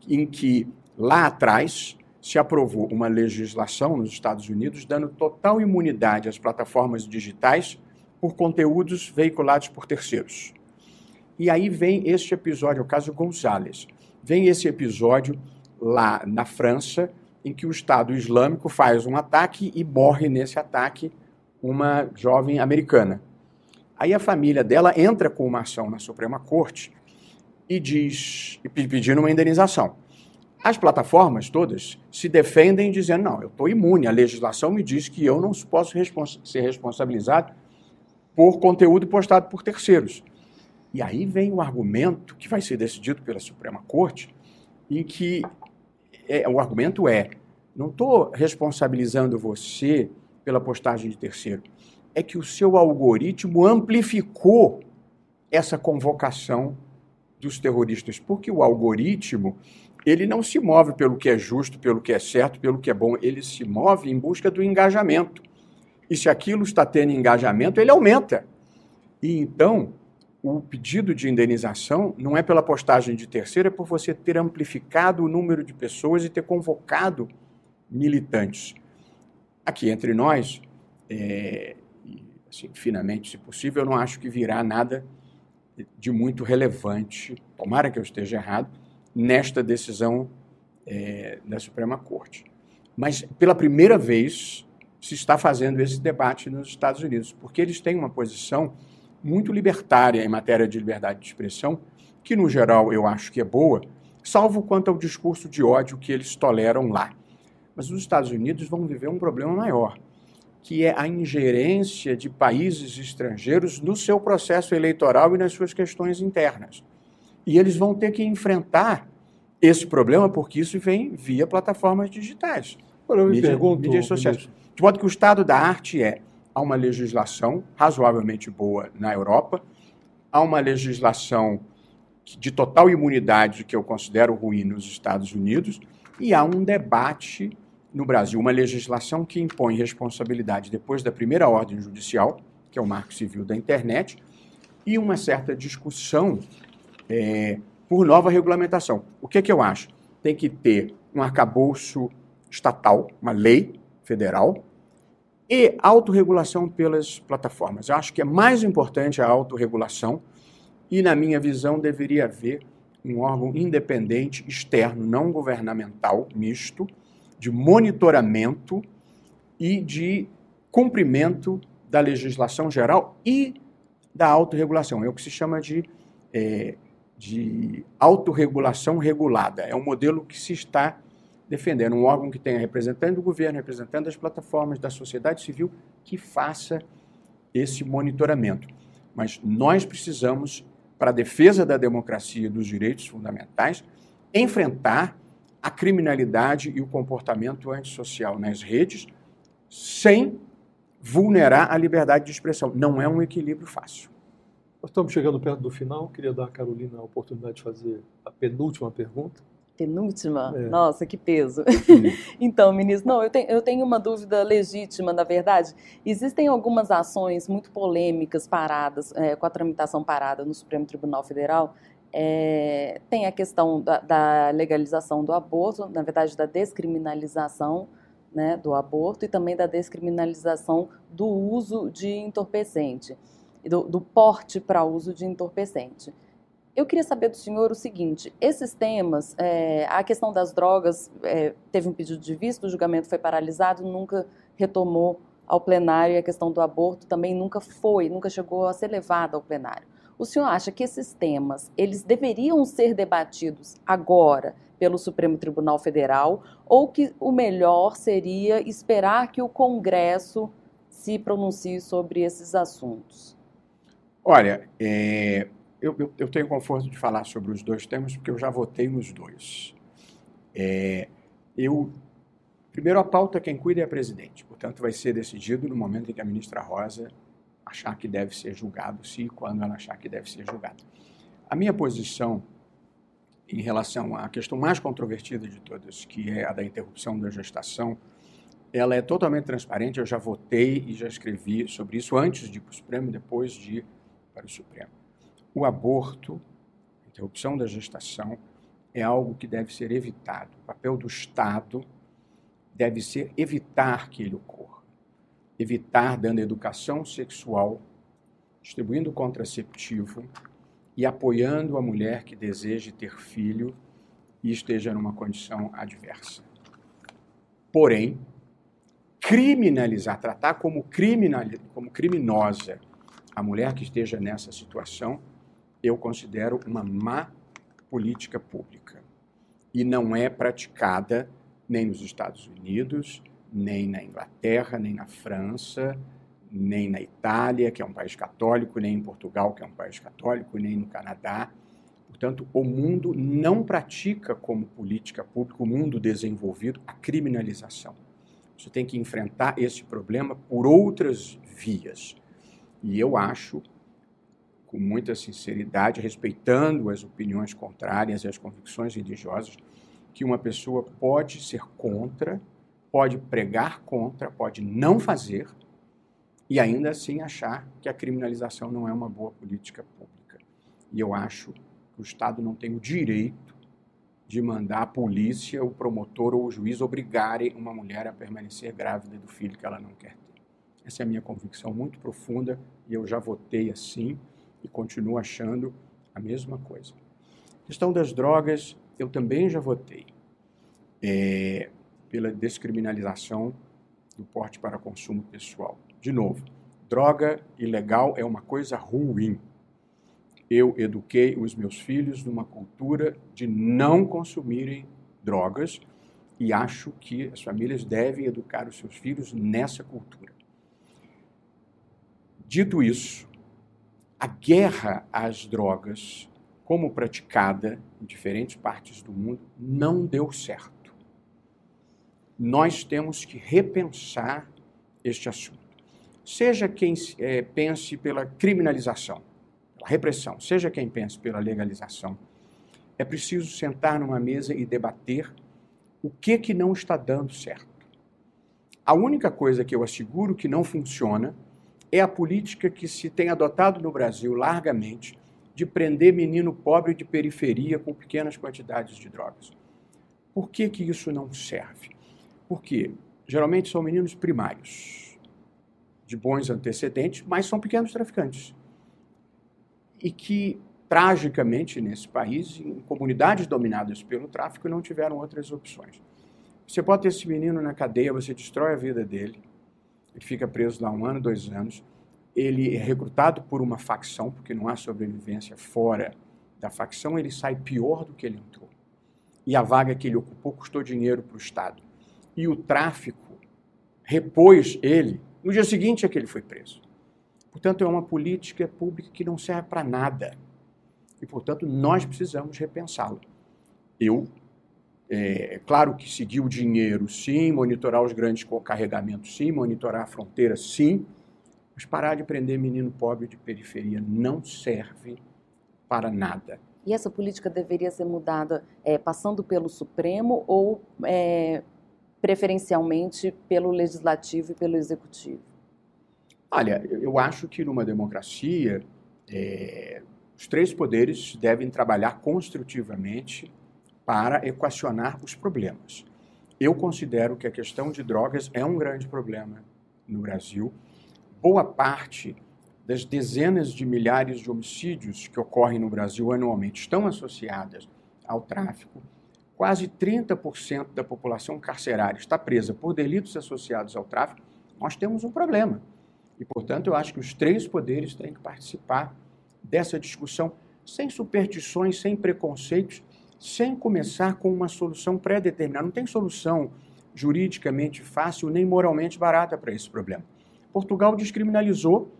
em que lá atrás se aprovou uma legislação nos Estados Unidos dando total imunidade às plataformas digitais por conteúdos veiculados por terceiros. E aí vem este episódio, o caso Gonzales. Vem esse episódio lá na França, em que o Estado Islâmico faz um ataque e morre nesse ataque uma jovem americana. Aí a família dela entra com uma ação na Suprema Corte e diz, pe- pedindo uma indenização. As plataformas todas se defendem dizendo, não, eu estou imune, a legislação me diz que eu não posso respons- ser responsabilizado por conteúdo postado por terceiros. E aí vem o argumento que vai ser decidido pela Suprema Corte, em que é, o argumento é: não estou responsabilizando você pela postagem de terceiro, é que o seu algoritmo amplificou essa convocação dos terroristas, porque o algoritmo ele não se move pelo que é justo, pelo que é certo, pelo que é bom, ele se move em busca do engajamento. E se aquilo está tendo engajamento, ele aumenta. E então, o pedido de indenização não é pela postagem de terceiro, é por você ter amplificado o número de pessoas e ter convocado militantes. Aqui entre nós, é, assim, finamente, se possível, eu não acho que virá nada de muito relevante, tomara que eu esteja errado, nesta decisão é, da Suprema Corte. Mas, pela primeira vez, se está fazendo esse debate nos Estados Unidos, porque eles têm uma posição muito libertária em matéria de liberdade de expressão, que, no geral, eu acho que é boa, salvo quanto ao discurso de ódio que eles toleram lá. Mas os Estados Unidos vão viver um problema maior que é a ingerência de países estrangeiros no seu processo eleitoral e nas suas questões internas. E eles vão ter que enfrentar esse problema, porque isso vem via plataformas digitais. Mídia, pergunto, mídias sociais. De modo que o estado da arte é há uma legislação razoavelmente boa na Europa, há uma legislação de total imunidade que eu considero ruim nos Estados Unidos, e há um debate no Brasil uma legislação que impõe responsabilidade depois da primeira ordem judicial, que é o marco civil da internet, e uma certa discussão é, por nova regulamentação. O que, é que eu acho? Tem que ter um arcabouço estatal, uma lei federal, e autorregulação pelas plataformas. Eu acho que é mais importante a autorregulação e, na minha visão, deveria haver um órgão independente, externo, não governamental, misto, de monitoramento e de cumprimento da legislação geral e da autorregulação. É o que se chama de, é, de autorregulação regulada. É um modelo que se está defendendo, um órgão que tenha representante do governo, representante das plataformas, da sociedade civil, que faça esse monitoramento. Mas nós precisamos, para a defesa da democracia e dos direitos fundamentais, enfrentar a criminalidade e o comportamento antissocial nas redes sem vulnerar a liberdade de expressão. Não é um equilíbrio fácil. Nós estamos chegando perto do final. Queria dar à Carolina a oportunidade de fazer a penúltima pergunta. Penúltima? É. Nossa, que peso. então, ministro, não, eu tenho, eu tenho uma dúvida legítima, na verdade. Existem algumas ações muito polêmicas paradas, é, com a tramitação parada no Supremo Tribunal Federal, é, tem a questão da, da, legalização do aborto, na verdade, da descriminalização né, do aborto e também da descriminalização do uso de entorpecente, do, do porte para uso de entorpecente. Eu queria saber do senhor o seguinte: esses temas, é, a questão das drogas é, teve um pedido de vista, o julgamento foi paralisado, nunca retomou ao plenário e a questão do aborto também nunca foi, nunca chegou a ser levada ao plenário. O senhor acha que esses temas, eles deveriam ser debatidos agora pelo Supremo Tribunal Federal ou que o melhor seria esperar que o Congresso se pronuncie sobre esses assuntos? Olha, é, eu, eu, eu, tenho conforto de falar sobre os dois temas porque eu já votei nos dois. É, eu Primeiro, a pauta quem cuida é a presidente, portanto, vai ser decidido no momento em que a ministra Rosa achar que deve ser julgado, se e quando ela achar que deve ser julgado. A minha posição em relação à questão mais controvertida de todas, que é a da interrupção da gestação, ela é totalmente transparente. Eu já votei e já escrevi sobre isso antes de ir para o Supremo depois de ir para o Supremo. O aborto, a interrupção da gestação, é algo que deve ser evitado. O papel do Estado deve ser evitar que ele ocorra evitar dando educação sexual, distribuindo contraceptivo e apoiando a mulher que deseje ter filho e esteja numa condição adversa. Porém, criminalizar, tratar como, criminal, como criminosa a mulher que esteja nessa situação, eu considero uma má política pública. E não é praticada nem nos Estados Unidos, nem na Inglaterra, nem na França, nem na Itália, que é um país católico, nem em Portugal, que é um país católico, nem no Canadá. Portanto, o mundo não pratica como política pública, o mundo desenvolvido, a criminalização. Você tem que enfrentar esse problema por outras vias. E eu acho, com muita sinceridade, respeitando as opiniões contrárias e as convicções religiosas, que uma pessoa pode ser contra, pode pregar contra, pode não fazer e ainda assim achar que a criminalização não é uma boa política pública. E eu acho que o Estado não tem o direito de mandar a polícia, o promotor ou o juiz obrigarem uma mulher a permanecer grávida do filho que ela não quer ter. Essa é a minha convicção muito profunda e eu já votei assim e continuo achando a mesma coisa. Questão das drogas, eu também já votei é, pela descriminalização do porte para consumo pessoal. De novo, droga ilegal é uma coisa ruim. Eu eduquei os meus filhos numa cultura de não consumirem drogas e acho que as famílias devem educar os seus filhos nessa cultura. Dito isso, a guerra às drogas, como praticada em diferentes partes do mundo, não deu certo. Nós temos que repensar este assunto. Seja quem é, pense pela criminalização, pela repressão, seja quem pense pela legalização, é preciso sentar numa mesa e debater o que que não está dando certo. A única coisa que eu asseguro que não funciona é a política que se tem adotado no Brasil largamente de prender menino pobre de periferia com pequenas quantidades de drogas. Por que, que isso não serve? Porque geralmente são meninos primários, de bons antecedentes, mas são pequenos traficantes. E que, tragicamente, nesse país, em comunidades dominadas pelo tráfico, não tiveram outras opções. Você bota esse menino na cadeia, você destrói a vida dele, ele fica preso lá um ano, dois anos. Ele é recrutado por uma facção, porque não há sobrevivência fora da facção, ele sai pior do que ele entrou. E a vaga que ele ocupou custou dinheiro para o Estado. E o tráfico repôs ele no dia seguinte é que ele foi preso. Portanto, é uma política pública que não serve para nada. E, portanto, nós precisamos repensá-la. Eu é claro que seguir o dinheiro, sim, monitorar os grandes carregamentos, sim, monitorar a fronteira, sim, mas parar de prender menino pobre de periferia não serve para nada. E essa política deveria ser mudada é, passando pelo Supremo ou é, preferencialmente pelo Legislativo e pelo Executivo? Olha, eu acho que numa democracia, é, os três poderes devem trabalhar construtivamente para equacionar os problemas. Eu considero que a questão de drogas é um grande problema no Brasil. Boa parte das dezenas de milhares de homicídios que ocorrem no Brasil anualmente estão associadas ao tráfico. Quase 30% da população carcerária está presa por delitos associados ao tráfico. Nós temos um problema. E, portanto, eu acho que os três poderes têm que participar dessa discussão sem superstições, sem preconceitos sem começar com uma solução pré-determinada. Não tem solução juridicamente fácil nem moralmente barata para esse problema. Portugal descriminalizou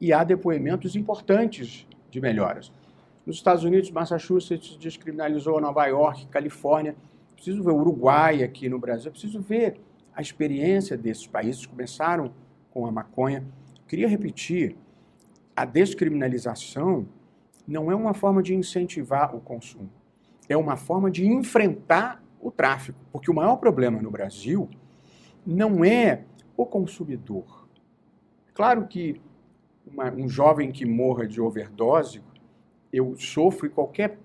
e há depoimentos importantes de melhoras. Nos Estados Unidos, Massachusetts descriminalizou Nova York, Califórnia. Preciso ver o Uruguai aqui no Brasil. Preciso ver a experiência desses países. Começaram com a maconha. Queria repetir: a descriminalização não é uma forma de incentivar o consumo é uma forma de enfrentar o tráfico, porque o maior problema no Brasil não é o consumidor. Claro que uma, um jovem que morra de overdose, eu sofro e qualquer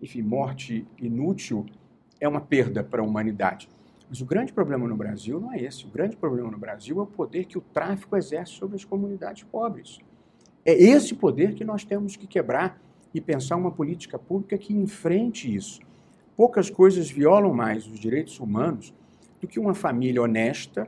enfim, morte inútil é uma perda para a humanidade. Mas o grande problema no Brasil não é esse. O grande problema no Brasil é o poder que o tráfico exerce sobre as comunidades pobres. É esse poder que nós temos que quebrar e pensar uma política pública que enfrente isso. Poucas coisas violam mais os direitos humanos do que uma família honesta,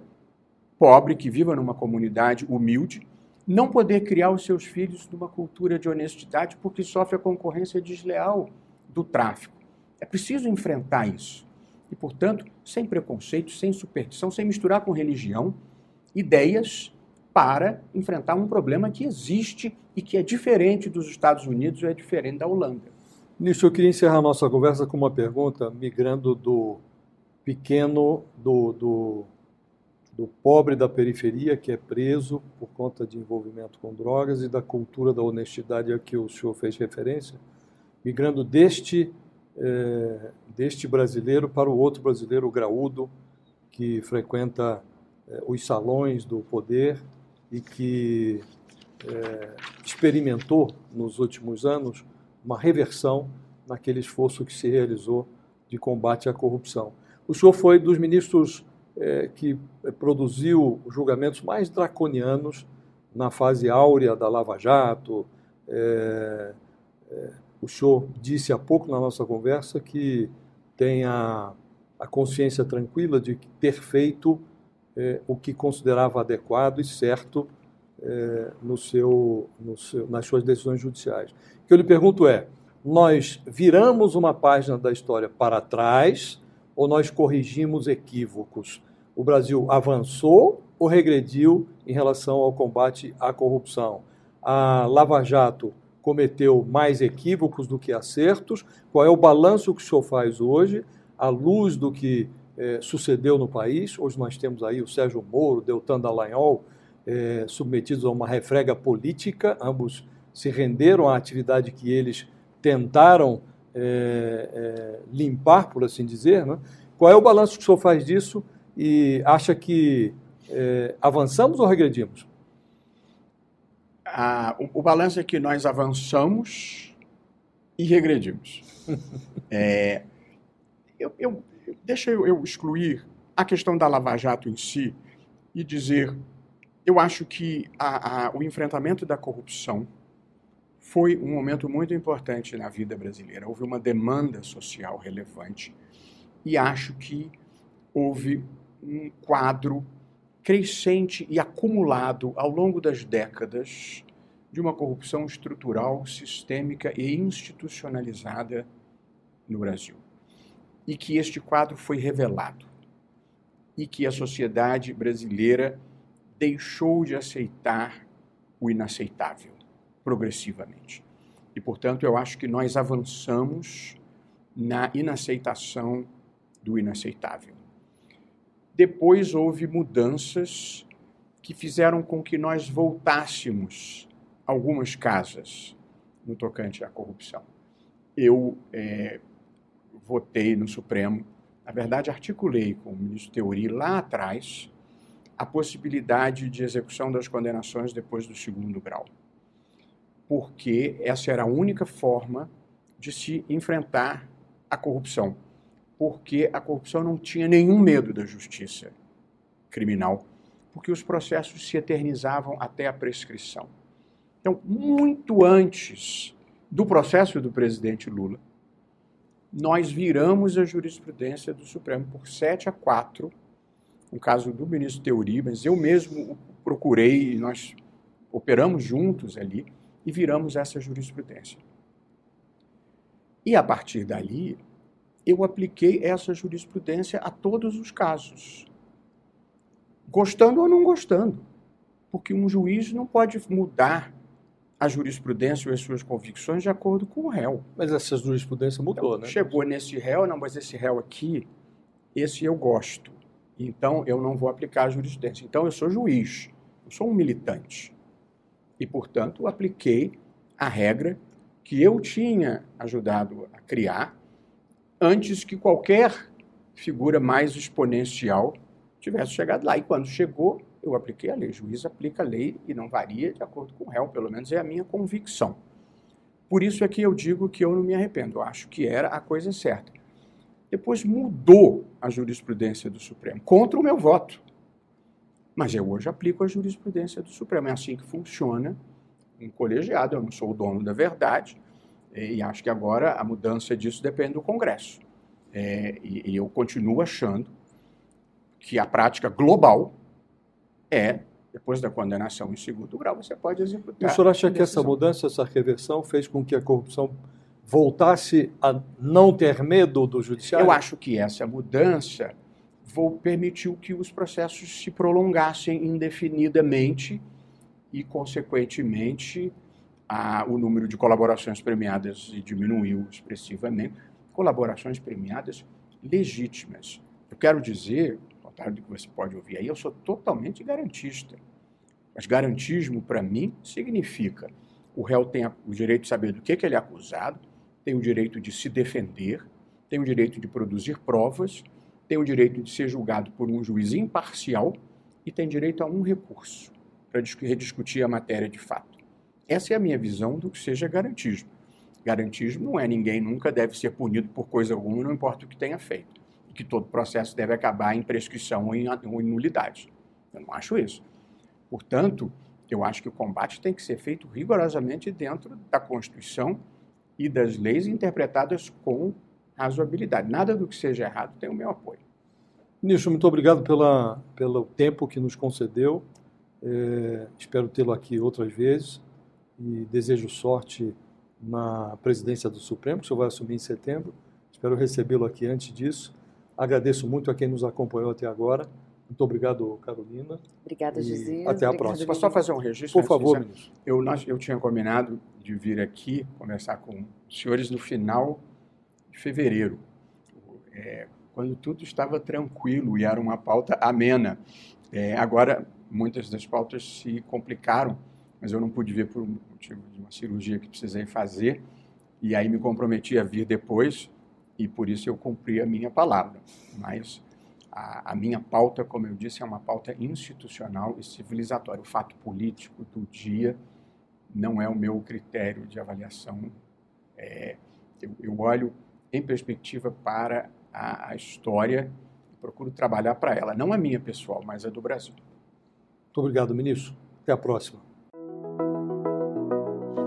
pobre, que viva numa comunidade humilde, não poder criar os seus filhos numa cultura de honestidade porque sofre a concorrência desleal do tráfico. É preciso enfrentar isso. E, portanto, sem preconceito, sem superstição, sem misturar com religião, ideias para enfrentar um problema que existe e que é diferente dos Estados Unidos ou é diferente da Holanda. Nisso, eu queria encerrar nossa conversa com uma pergunta, migrando do pequeno, do, do do pobre da periferia que é preso por conta de envolvimento com drogas e da cultura da honestidade a que o senhor fez referência, migrando deste, é, deste brasileiro para o outro brasileiro graúdo que frequenta é, os salões do poder e que é, experimentou nos últimos anos uma reversão naquele esforço que se realizou de combate à corrupção. O senhor foi dos ministros é, que produziu julgamentos mais draconianos na fase áurea da Lava Jato. É, é, o senhor disse há pouco na nossa conversa que tem a, a consciência tranquila de ter feito o que considerava adequado e certo é, no seu, no seu, nas suas decisões judiciais. O que eu lhe pergunto é: nós viramos uma página da história para trás ou nós corrigimos equívocos? o Brasil avançou ou regrediu em relação ao combate à corrupção? A Lava Jato cometeu mais equívocos do que acertos? Qual é o balanço que o senhor faz hoje, à luz do que eh, sucedeu no país? Hoje nós temos aí o Sérgio Moro, Deltan Dallagnol, eh, submetidos a uma refrega política, ambos se renderam à atividade que eles tentaram eh, limpar, por assim dizer. Né? Qual é o balanço que o senhor faz disso? e acha que é, avançamos ou regredimos? Ah, o, o balanço é que nós avançamos e regredimos. é, eu, eu, deixa eu, excluir a questão da Lava Jato em si e dizer, eu acho que a, a, o enfrentamento da corrupção foi um momento muito importante na vida brasileira. Houve uma demanda social relevante e acho que houve um quadro crescente e acumulado ao longo das décadas de uma corrupção estrutural, sistêmica e institucionalizada no Brasil. E que este quadro foi revelado. E que a sociedade brasileira deixou de aceitar o inaceitável progressivamente. E, portanto, eu acho que nós avançamos na inaceitação do inaceitável. Depois houve mudanças que fizeram com que nós voltássemos algumas casas no tocante à corrupção. Eu é, votei no Supremo, na verdade, articulei com o ministro Teori lá atrás a possibilidade de execução das condenações depois do segundo grau, porque essa era a única forma de se enfrentar a corrupção. Porque a corrupção não tinha nenhum medo da justiça criminal, porque os processos se eternizavam até a prescrição. Então, muito antes do processo do presidente Lula, nós viramos a jurisprudência do Supremo por 7 a 4, no caso do ministro Teori, mas eu mesmo procurei, nós operamos juntos ali e viramos essa jurisprudência. E a partir dali, eu apliquei essa jurisprudência a todos os casos, gostando ou não gostando, porque um juiz não pode mudar a jurisprudência ou as suas convicções de acordo com o réu. Mas essa jurisprudência mudou, então, né? Chegou nesse réu, não, mas esse réu aqui, esse eu gosto. Então eu não vou aplicar a jurisprudência. Então eu sou juiz, eu sou um militante. E, portanto, apliquei a regra que eu tinha ajudado a criar antes que qualquer figura mais exponencial tivesse chegado lá. E quando chegou, eu apliquei a lei. O juiz aplica a lei e não varia de acordo com o réu, pelo menos é a minha convicção. Por isso é que eu digo que eu não me arrependo, eu acho que era a coisa certa. Depois mudou a jurisprudência do Supremo, contra o meu voto. Mas eu hoje aplico a jurisprudência do Supremo. É assim que funciona um colegiado. Eu não sou o dono da verdade, e acho que agora a mudança disso depende do Congresso. É, e, e, eu continuo achando que a prática global é, depois da condenação em segundo grau, você pode executar. O senhor acha que essa mudança, essa reversão, fez com que a corrupção voltasse a não ter medo do judiciário? Eu acho que essa mudança permitiu que os processos se prolongassem indefinidamente e, consequentemente, a, o número de colaborações premiadas diminuiu expressivamente. Colaborações premiadas legítimas. Eu quero dizer, com deputado que você pode ouvir aí, eu sou totalmente garantista. Mas garantismo, para mim, significa o réu tem o direito de saber do que, que ele é acusado, tem o direito de se defender, tem o direito de produzir provas, tem o direito de ser julgado por um juiz imparcial e tem direito a um recurso para rediscutir a matéria de fato. Essa é a minha visão do que seja garantismo. Garantismo não é ninguém nunca deve ser punido por coisa alguma, não importa o que tenha feito. E que todo processo deve acabar em prescrição ou em, ou em nulidade. Eu não acho isso. Portanto, eu acho que o combate tem que ser feito rigorosamente dentro da Constituição e das leis interpretadas com razoabilidade. Nada do que seja errado tem o meu apoio. Ministro, muito obrigado pela, pelo tempo que nos concedeu. É, espero tê-lo aqui outras vezes e desejo sorte na presidência do Supremo, que o senhor vai assumir em setembro. Espero recebê-lo aqui antes disso. Agradeço muito a quem nos acompanhou até agora. Muito obrigado, Carolina. Obrigada, José. Até a próxima. Posso só fazer um registro? Por favor, ministro. Eu, nós, eu tinha combinado de vir aqui conversar com os senhores no final de fevereiro, é, quando tudo estava tranquilo e era uma pauta amena. É, agora, muitas das pautas se complicaram, mas eu não pude vir por um motivo de uma cirurgia que precisei fazer, e aí me comprometi a vir depois, e por isso eu cumpri a minha palavra. Mas a, a, minha pauta, como eu disse, é uma pauta institucional e civilizatória. O fato político do dia não é o meu critério de avaliação. É, eu, eu, olho em perspectiva para a, a história e procuro trabalhar para ela, não a minha pessoal, mas a do Brasil. Muito obrigado, ministro. Até a próxima.